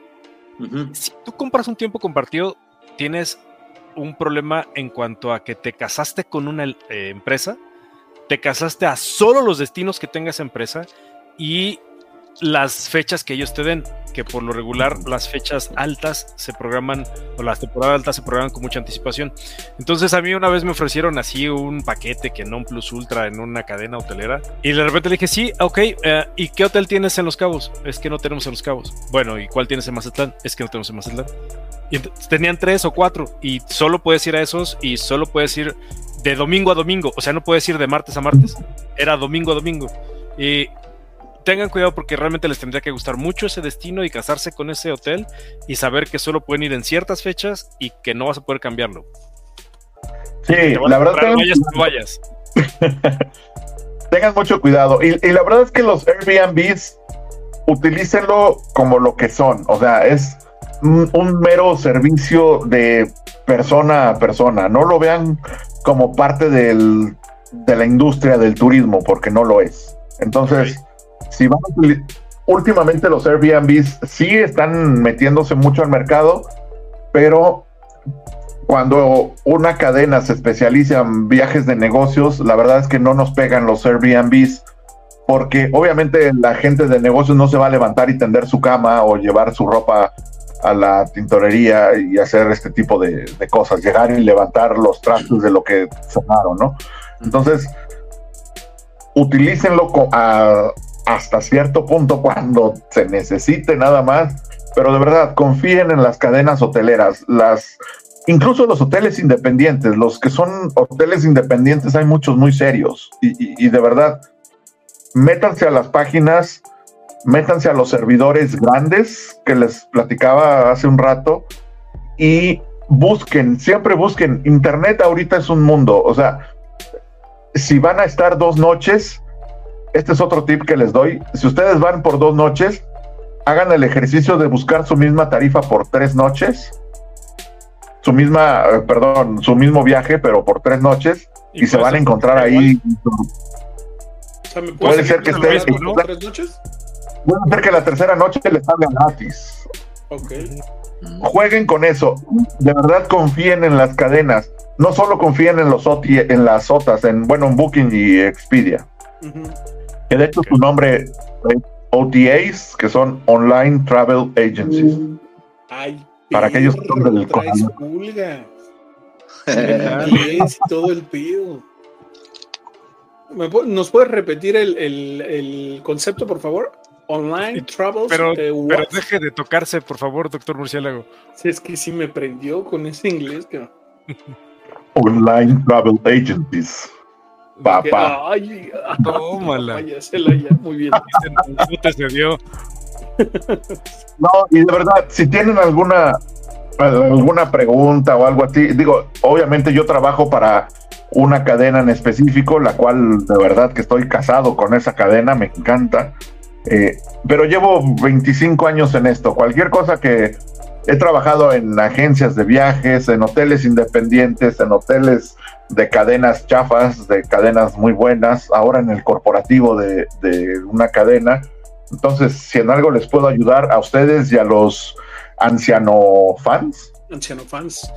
A: si tú compras un tiempo compartido, tienes un problema en cuanto a que te casaste con una eh, empresa, te casaste a solo los destinos que tengas empresa y las fechas que ellos te den, que por lo regular las fechas altas se programan, o las temporadas altas se programan con mucha anticipación. Entonces a mí una vez me ofrecieron así un paquete que non plus ultra en una cadena hotelera, y de repente le dije, sí, ok, eh, ¿y qué hotel tienes en Los Cabos? Es que no tenemos en Los Cabos. Bueno, ¿y cuál tienes en Mazatlán? Es que no tenemos en Mazatlán. Y tenían tres o cuatro, y solo puedes ir a esos, y solo puedes ir de domingo a domingo, o sea, no puedes ir de martes a martes, era domingo a domingo. Y tengan cuidado porque realmente les tendría que gustar mucho ese destino y casarse con ese hotel y saber que solo pueden ir en ciertas fechas y que no vas a poder cambiarlo.
D: Sí, la verdad que
A: vayas, vayas. (laughs)
D: tengan mucho cuidado. Y, la verdad es que los Airbnbs utilícenlo como lo que son. O sea, es un, un, mero servicio de persona a persona. No lo vean como parte del, de la industria del turismo, porque no lo es. Entonces, si van últimamente los Airbnbs sí están metiéndose mucho al mercado, pero cuando una cadena se especializa en viajes de negocios, la verdad es que no nos pegan los Airbnbs, porque obviamente la gente de negocios no se va a levantar y tender su cama o llevar su ropa a la tintorería y hacer este tipo de, cosas, llegar y levantar los trastos de lo que sonaron, ¿no? Entonces, utilícenlo hasta cierto punto cuando se necesite nada más, pero de verdad confíen en las cadenas hoteleras, las incluso los hoteles independientes, los que son hoteles independientes, hay muchos muy serios y, de verdad, métanse a las páginas, métanse a los servidores grandes que les platicaba hace un rato y busquen, siempre busquen. Internet ahorita es un mundo, o sea, si van a estar dos noches, este es otro tip que les doy. Si ustedes van por dos noches, hagan el ejercicio de buscar su misma tarifa por tres noches. Su misma, eh, perdón, su mismo viaje, pero por tres noches. Y, se van a encontrar ahí. puede ser que esté. ¿Tres noches? Puede ser que la tercera noche les salga gratis.
B: Ok.
D: Jueguen con eso. De verdad confíen en las cadenas. No solo confíen en los en las OTAs, en bueno, en Booking y Expedia que de hecho su nombre es OTAs, que son Online Travel Agencies.
B: Ay,
D: para aquellos que son del (laughs)
B: todo el pido. ¿Nos puedes repetir el, el, concepto, por favor? Online Travel.
A: Pero, pero, deje de tocarse, por favor, doctor Murciélago.
B: Sí, es que sí me prendió con ese inglés. Que...
D: Online Travel Agencies. Papá.
B: Ay,
A: tómala.
B: muy bien. (laughs)
A: se dio.
D: No, y de verdad, si tienen alguna alguna pregunta o algo así, digo, obviamente yo trabajo para una cadena en específico, la cual de verdad que estoy casado con esa cadena, me encanta. Eh, pero llevo 25 años en esto. Cualquier cosa que he trabajado en agencias de viajes, en hoteles independientes, en hoteles de cadenas chafas, de cadenas muy buenas, ahora en el corporativo de, una cadena. Entonces, si en algo les puedo ayudar a ustedes y a los anciano fans,
B: anciano fans.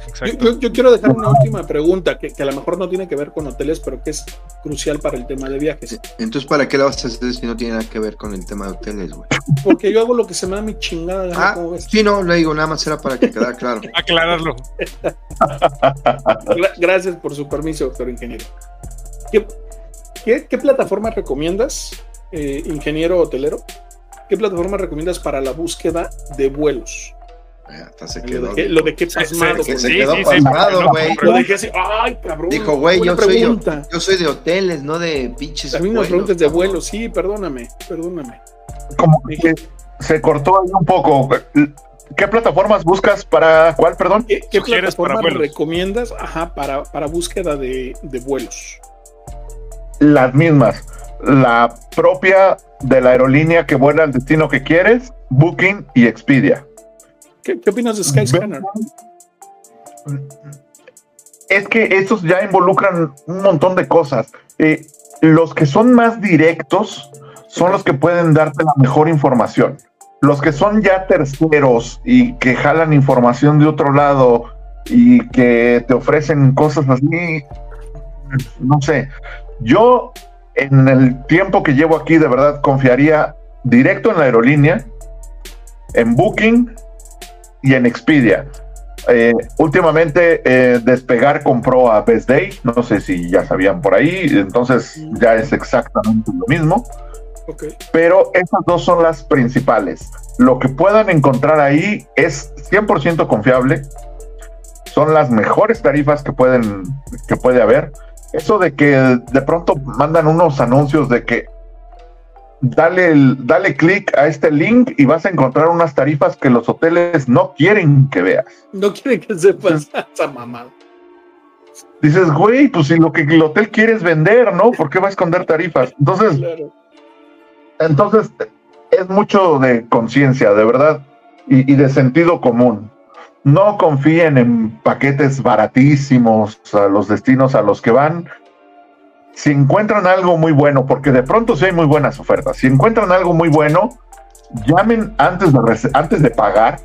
B: Yo, quiero dejar una última pregunta que, a lo mejor no tiene que ver con hoteles, pero que es crucial para el tema de viajes.
C: Entonces, ¿para qué la vas a hacer si no tiene nada que ver con el tema de hoteles, güey?
B: Porque yo hago lo que se me da mi chingada.
C: Ah, sí, no, le digo, nada más era para que quedara claro. (laughs)
A: Aclararlo.
B: Gracias por su permiso, doctor ingeniero. ¿Qué, qué, plataforma recomiendas, eh, ingeniero hotelero? ¿Qué plataforma recomiendas para la búsqueda de vuelos?
C: Hasta se quedó.
B: Lo de que pasmado.
C: Se, se, quedó pasmado, güey.
B: Lo dejé así, ay, cabrón.
C: Dijo, güey, yo soy, yo, yo, soy de hoteles, no de pinches.
B: A mí me preguntas de vuelo, sí, perdóname, perdóname.
D: Como que se cortó ahí un poco. ¿Qué plataformas buscas para cuál, perdón?
B: ¿Qué, qué plataformas recomiendas ajá, para, para búsqueda de, de vuelos?
D: Las mismas. La propia de la aerolínea que vuela al destino que quieres, Booking y Expedia.
B: ¿Qué, opinas de Skyscanner?
D: es que estos ya involucran un montón de cosas. Eh, los que son más directos son los que pueden darte la mejor información. Los que son ya terceros y que jalan información de otro lado y que te ofrecen cosas así, no sé. Yo en el tiempo que llevo aquí de verdad confiaría directo en la aerolínea, en Booking y en Expedia. Eh, últimamente eh, Despegar compró a Best Day, no sé si ya sabían por ahí, entonces ya es exactamente lo mismo. Pero esas dos son las principales. Lo que puedan encontrar ahí es 100% confiable. Son las mejores tarifas que pueden que puede haber. Eso de que de pronto mandan unos anuncios de que dale, dale clic a este link y vas a encontrar unas tarifas que los hoteles no quieren que veas.
B: No quieren que sepas (laughs) esa mamada.
D: Dices, güey, pues si lo que el hotel quiere es vender, ¿no? ¿Por qué va a esconder tarifas? Entonces, entonces es mucho de conciencia, de verdad, y, y, de sentido común. No confíen en paquetes baratísimos a los destinos a los que van si encuentran algo muy bueno, porque de pronto sí hay muy buenas ofertas, si encuentran algo muy bueno, llamen antes de, antes de pagar,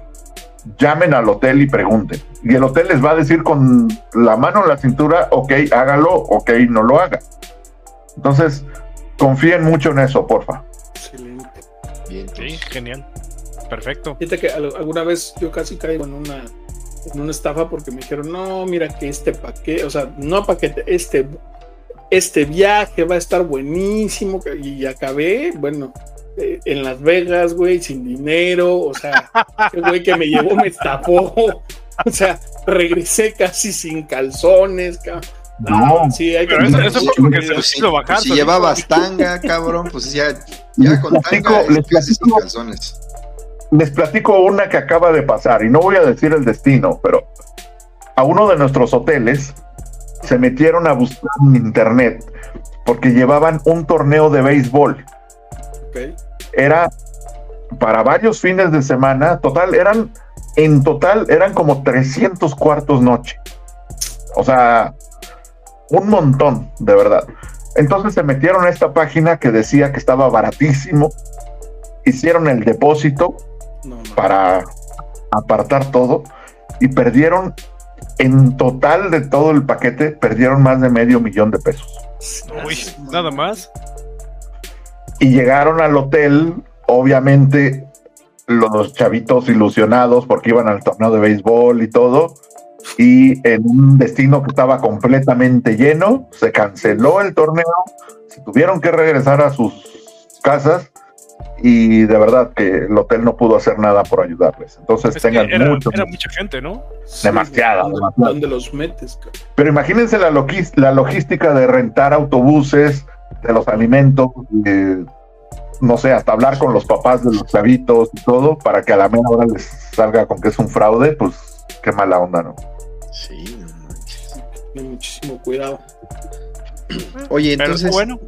D: llamen al hotel y pregunten. Y el hotel les va a decir con la mano en la cintura, ok, hágalo, ok, no lo haga. Entonces, confíen mucho en eso, porfa.
A: Excelente. Bien, sí, genial. Perfecto.
B: Fíjate que alguna vez yo casi caigo en una, en una estafa porque me dijeron, no, mira que este paquete, o sea, no paquete, este este viaje va a estar buenísimo. Y acabé, bueno, eh, en Las Vegas, güey, sin dinero. O sea, (laughs) el güey que me llevó me estafó. (laughs) O sea, regresé casi sin calzones, cabrón.
C: No, sí, hay que pero eso, eso fue porque se lo bajaron. Si llevabas tanga, cabrón, pues ya, ya con tanga les platico, calzones.
D: Les platico una que acaba de pasar, y no voy a decir el destino, pero a uno de nuestros hoteles se metieron a buscar en internet porque llevaban un torneo de béisbol. Era para varios fines de semana, total, eran, en total, eran como 300 cuartos noche. O sea, un montón, de verdad. Entonces se metieron a esta página que decía que estaba baratísimo, hicieron el depósito para apartar todo y perdieron en total de todo el paquete perdieron más de medio millón de pesos.
A: Uy, nada más.
D: Y llegaron al hotel, obviamente los chavitos ilusionados porque iban al torneo de béisbol y todo, y en un destino que estaba completamente lleno, se canceló el torneo, se tuvieron que regresar a sus casas y de verdad que el hotel no pudo hacer nada por ayudarles. Entonces tengan mucho.
A: Era mucha gente, ¿no?
D: Demasiada.
B: ¿Dónde los metes?
D: Pero imagínense la, la logística de rentar autobuses, de los alimentos, no sé, hasta hablar con los papás de los chavitos y todo, para que a la mera hora les salga con que es un fraude, pues qué mala onda, ¿no?
B: Sí, no muchísimo cuidado.
C: Oye, entonces, bueno.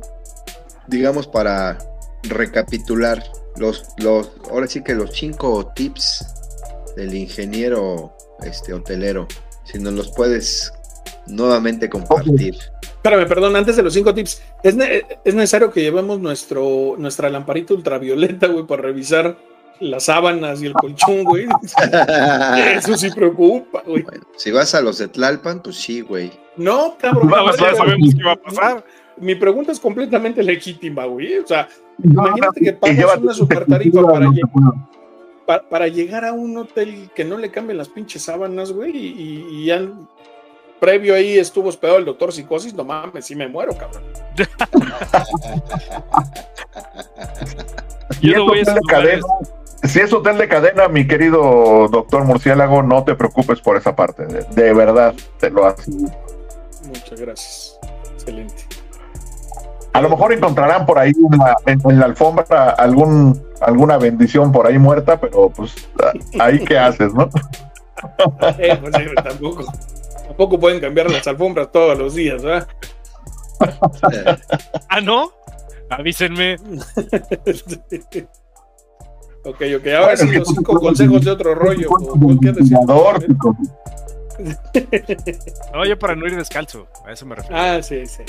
C: digamos para recapitular los, los, ahora sí que los cinco tips del ingeniero este, hotelero, si nos los puedes nuevamente compartir.
B: Espérame, perdón, antes de los cinco tips, ¿es, necesario que llevemos nuestro, nuestra lamparita ultravioleta, güey, para revisar las sábanas y el colchón, güey. (laughs) Eso sí preocupa, güey.
C: si vas a los de Tlalpan, pues sí, güey.
B: No, cabrón. No, sabemos qué va a pasar. Mi pregunta es completamente legítima, güey. O sea, Imagínate que pagas una super tarifa para, para, llegar a un hotel que no le cambien las pinches sábanas, güey, y, ya previo ahí estuvo hospedado el doctor Psicosis, no mames, si me muero, cabrón.
D: Yo voy a cadena, si es hotel de cadena, mi querido doctor Murciélago, no te preocupes por esa parte. De, verdad, te lo hace.
B: Muchas gracias. Excelente.
D: A lo mejor encontrarán por ahí en, la alfombra algún, alguna bendición por ahí muerta, pero pues ahí qué haces, ¿no? (laughs)
B: Eh, pues, tampoco, tampoco pueden cambiar las alfombras todos los días, ¿verdad? (laughs)
A: ah, ¿no? Avísenme. (laughs)
B: ok, ok, ahora sí los cinco consejos de otro rollo.
A: no, yo para no ir descalzo, a eso me refiero.
B: Ah, sí, sí.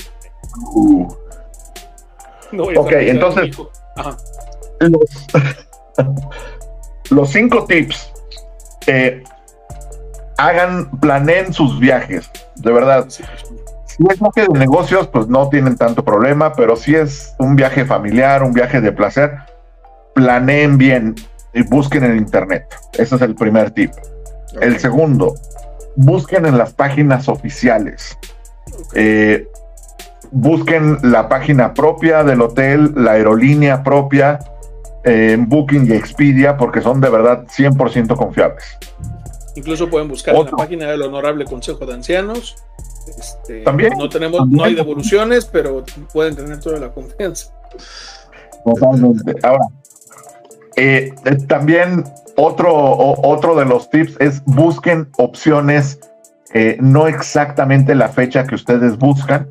D: Uh. No ok, entonces. (laughs) Los, cinco tips. hagan, planeen sus viajes, de verdad. Si es viaje de negocios, pues no tienen tanto problema, pero si es un viaje familiar, un viaje de placer, planeen bien y busquen en internet. Ese es el primer tip. El segundo, busquen en las páginas oficiales. Eh, busquen la página propia del hotel, la aerolínea propia, en Booking y Expedia, porque son de verdad 100% confiables.
B: Incluso pueden buscar en la página del Honorable Consejo de Ancianos. Este, También. No tenemos, no hay devoluciones, pero pueden tener toda la confianza.
D: Totalmente. Ahora, eh, eh, también otro, otro de los tips es busquen opciones, eh, no exactamente la fecha que ustedes buscan.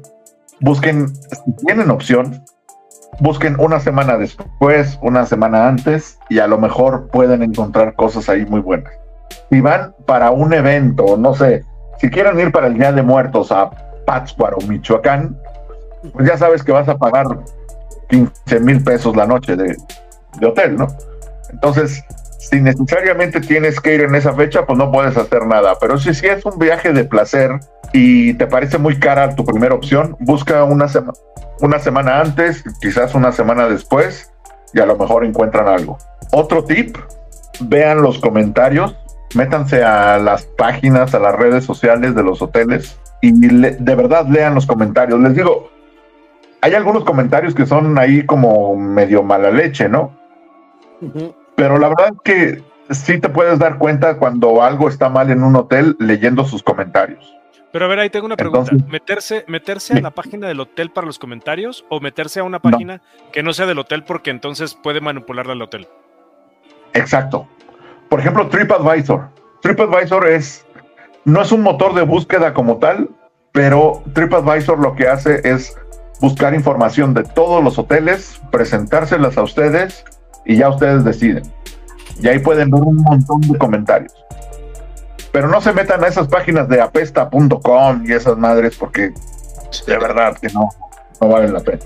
D: Busquen, si tienen opción, busquen una semana después, una semana antes, y a lo mejor pueden encontrar cosas ahí muy buenas. Si van para un evento, no sé, si quieren ir para el Día de Muertos a Pátzcuaro, Michoacán, pues ya sabes que vas a pagar 15 mil pesos la noche de, de hotel, ¿no? Entonces, si necesariamente tienes que ir en esa fecha, pues no puedes hacer nada. Pero si, si es un viaje de placer y te parece muy cara tu primera opción, busca una, una semana antes, quizás una semana después, y a lo mejor encuentran algo. Otro tip, vean los comentarios, métanse a las páginas, a las redes sociales de los hoteles y de verdad lean los comentarios. Les digo, hay algunos comentarios que son ahí como medio mala leche, ¿no? Pero la verdad es que sí te puedes dar cuenta cuando algo está mal en un hotel leyendo sus comentarios.
A: Pero a ver, ahí tengo una pregunta. ¿Meterse, ¿Meterse a la página del hotel para los comentarios o meterse a una página que no sea del hotel porque entonces puede manipular al hotel?
D: Exacto. Por ejemplo, TripAdvisor. TripAdvisor es, no es un motor de búsqueda como tal, pero TripAdvisor lo que hace es buscar información de todos los hoteles, presentárselas a ustedes y ya ustedes deciden. Y ahí pueden ver un montón de comentarios. Pero no se metan a esas páginas de apesta.com y esas madres porque de verdad que no, no valen la pena.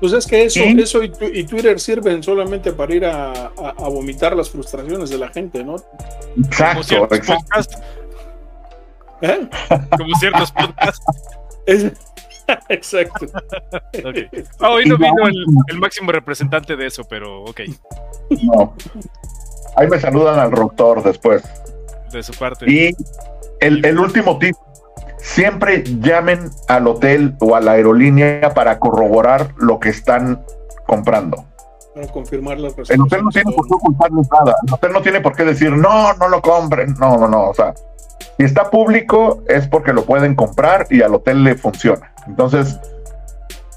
B: Pues es que eso, eso y, Twitter sirven solamente para ir a, vomitar las frustraciones de la gente, ¿no?
D: Exacto, exacto.
A: ¿Eh? Como ciertos podcasts. (laughs)
B: Exacto.
A: Ah, hoy no vino el, máximo representante de eso, pero ok.
D: No. Ahí me saludan al rotor después.
A: De su parte.
D: Y el, el último tip. Siempre llamen al hotel o a la aerolínea para corroborar lo que están comprando.
B: Para confirmar la
D: El hotel no tiene por qué ocultarles nada. El hotel no tiene por qué decir, no, no lo compren. No, no, no. O sea, si está público es porque lo pueden comprar y al hotel le funciona. Entonces,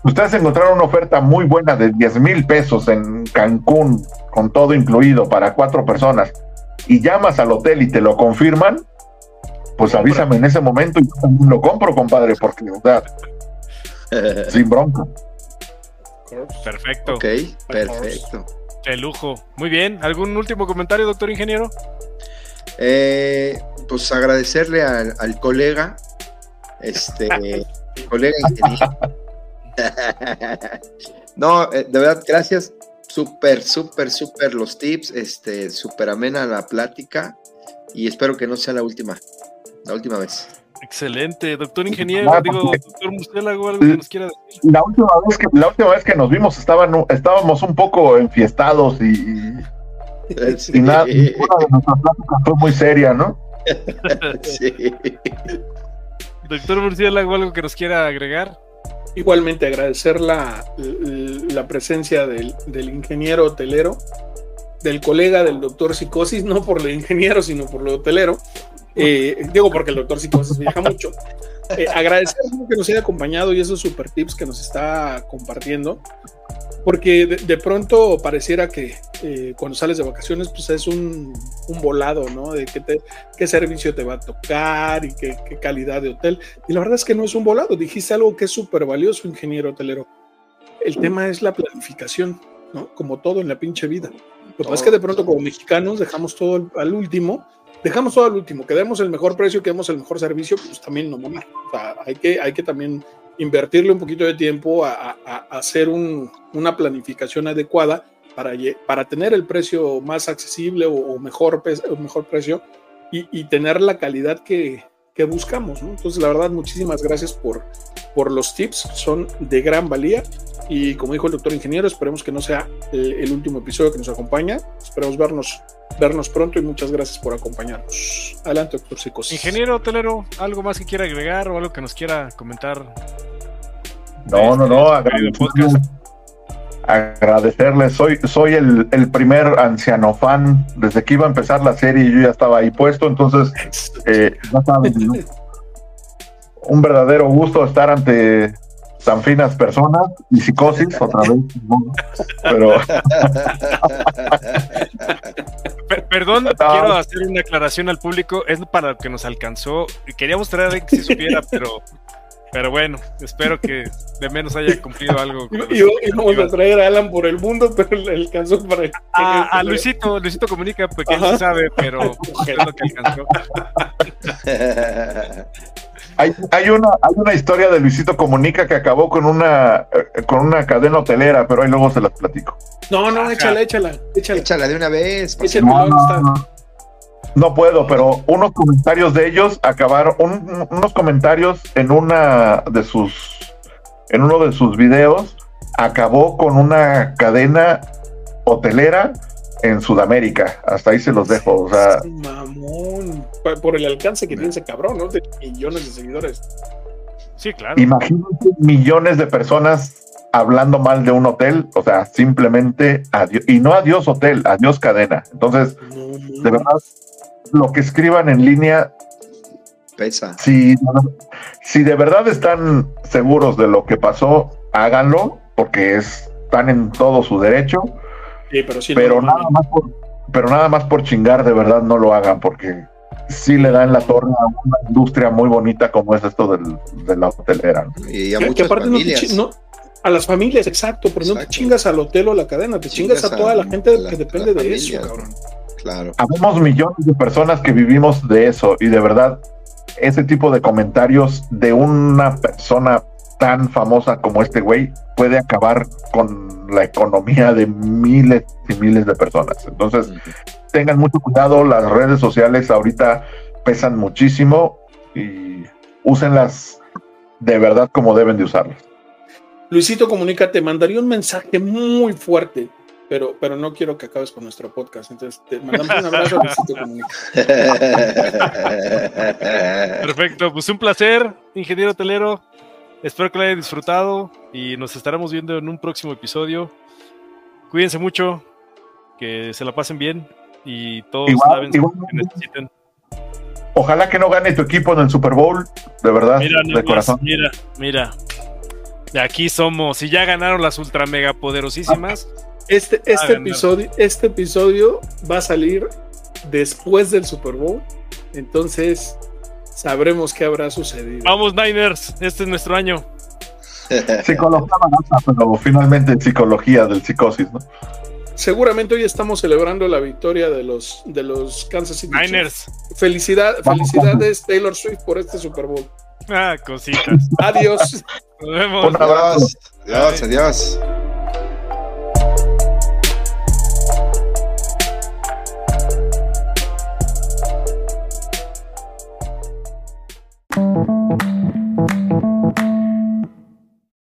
D: ustedes encontraron una oferta muy buena de 10 mil pesos en Cancún, con todo incluido, para cuatro personas, y llamas al hotel y te lo confirman, pues avísame en ese momento y yo también lo compro, compadre, porque, o sea, (laughs) sin bronca.
A: Perfecto.
C: Ok, perfecto.
A: De lujo. Muy bien. ¿Algún último comentario, doctor ingeniero?
C: Eh, pues agradecerle al, colega, este, (laughs) colega ingeniero. (laughs) no, eh, de verdad, gracias. Súper, súper, súper los tips, este, súper amena la plática y espero que no sea la última, la última vez.
A: Excelente, doctor ingeniero, digo, doctor Murciélago, algo que nos quiera decir.
D: La última vez que, la última vez que nos vimos estaban, estábamos un poco enfiestados y, y nada, ninguna de nuestras pláticas fue muy seria, ¿no? (laughs) sí.
A: Doctor Murciélago, ¿algo que nos quiera agregar?
B: Igualmente agradecer la, la presencia del, del, ingeniero hotelero, del colega del doctor Psicosis, no por el ingeniero, sino por lo hotelero. Eh, digo porque el doctor Psicosis viaja mucho. Eh, agradecer que nos haya acompañado y esos super tips que nos está compartiendo porque de, pronto pareciera que eh, cuando sales de vacaciones, pues es un, volado, ¿no? De qué, te, qué servicio te va a tocar y qué, calidad de hotel. Y la verdad es que no es un volado. Dijiste algo que es súper valioso, ingeniero hotelero. El tema es la planificación, ¿no? Como todo en la pinche vida. Lo que pasa es que de pronto como mexicanos dejamos todo al último dejamos todo al último, que demos el mejor precio, que demos el mejor servicio, pues también no mamar. O sea, hay que, hay que también invertirle un poquito de tiempo a, hacer una planificación adecuada para, para tener el precio más accesible o, mejor, mejor precio y, tener la calidad que, buscamos. Entonces, la verdad, muchísimas gracias por, por los tips, son de gran valía. Y como dijo el doctor ingeniero, esperemos que no sea el, último episodio que nos acompaña. Esperamos vernos, vernos pronto y muchas gracias por acompañarnos. Adelante, doctor Psicos.
A: Ingeniero hotelero, ¿algo más que quiera agregar o algo que nos quiera comentar?
D: No, no, no, agradecerle. Soy, soy el, el, primer anciano fan. Desde que iba a empezar la serie yo ya estaba ahí puesto, entonces (laughs) eh, un verdadero gusto estar ante tan finas personas y psicosis otra vez. Pero. (laughs)
A: Perdón, quiero hacer una aclaración al público. Es para lo que nos alcanzó. Queríamos traer a alguien que se supiera, (laughs) pero pero bueno, espero que de menos haya cumplido algo.
B: Y, vamos a traer a Alan por el mundo, (laughs) pero le alcanzó para.
A: A, Luisito, Luisito comunica, porque él no sabe, pero es lo que alcanzó.
D: Hay, hay, una, hay una historia de Luisito Comunica que acabó con una eh, con una cadena hotelera, pero ahí luego se las platico.
B: No, no, échala, échala, échala.
C: Échala de una vez.
D: No, no, no, puedo, pero unos comentarios de ellos acabaron, unos comentarios en una de sus en uno de sus videos acabó con una cadena hotelera en Sudamérica. Hasta ahí se los dejo. O sea,
B: mamón. Por el alcance que tiene ese cabrón, ¿no? De millones de seguidores.
A: Sí, claro.
D: Imagínate millones de personas hablando mal de un hotel. O sea, simplemente adiós. Y no adiós hotel, adiós cadena. Entonces, de verdad, lo que escriban en línea.
C: Pesa.
D: Si, si de verdad están seguros de lo que pasó, háganlo, porque están en todo su derecho pero, nada más por, pero nada más por chingar, de verdad no lo hagan, porque sí le dan la torre a una industria muy bonita como es esto del, de la hotelera.
C: Y a muchas familias.
B: a las familias, exacto, pero no te chingas al hotel o a la cadena, te chingas, a toda la gente que depende de eso, cabrón.
C: Claro.
D: Habemos millones de personas que vivimos de eso y de verdad ese tipo de comentarios de una persona tan famosa como este güey puede acabar con la economía de miles y miles de personas. Entonces, tengan mucho cuidado, las redes sociales ahorita pesan muchísimo y úsenlas de verdad como deben de usarlas.
B: Luisito Comunica, te mandaría un mensaje muy fuerte, pero, pero no quiero que acabes con nuestro podcast. Entonces, te mandamos un abrazo, Luisito Comunica. (laughs)
A: Perfecto, pues un placer, ingeniero telero. Espero que lo hayan disfrutado y nos estaremos viendo en un próximo episodio. Cuídense mucho, que se la pasen bien y todos saben que necesiten.
D: Ojalá que no gane tu equipo en el Super Bowl, de verdad,
A: mira,
D: de corazón.
A: Mira, mira. Aquí somos, y ya ganaron las ultra mega poderosísimas.
B: Este, este episodio, este episodio va a salir después del Super Bowl. Entonces, sabremos qué habrá sucedido.
A: Vamos, Niners, este es nuestro año. (laughs)
D: Psicología pero finalmente psicología del psicosis, ¿no?
B: Seguramente hoy estamos celebrando la victoria de los, de los Kansas City
A: Niners.
B: Felicidad, felicidades Taylor Swift por este Super Bowl.
A: Ah, cositas.
B: Adiós.
A: Nos vemos.
C: Un abrazo. Adiós, adiós.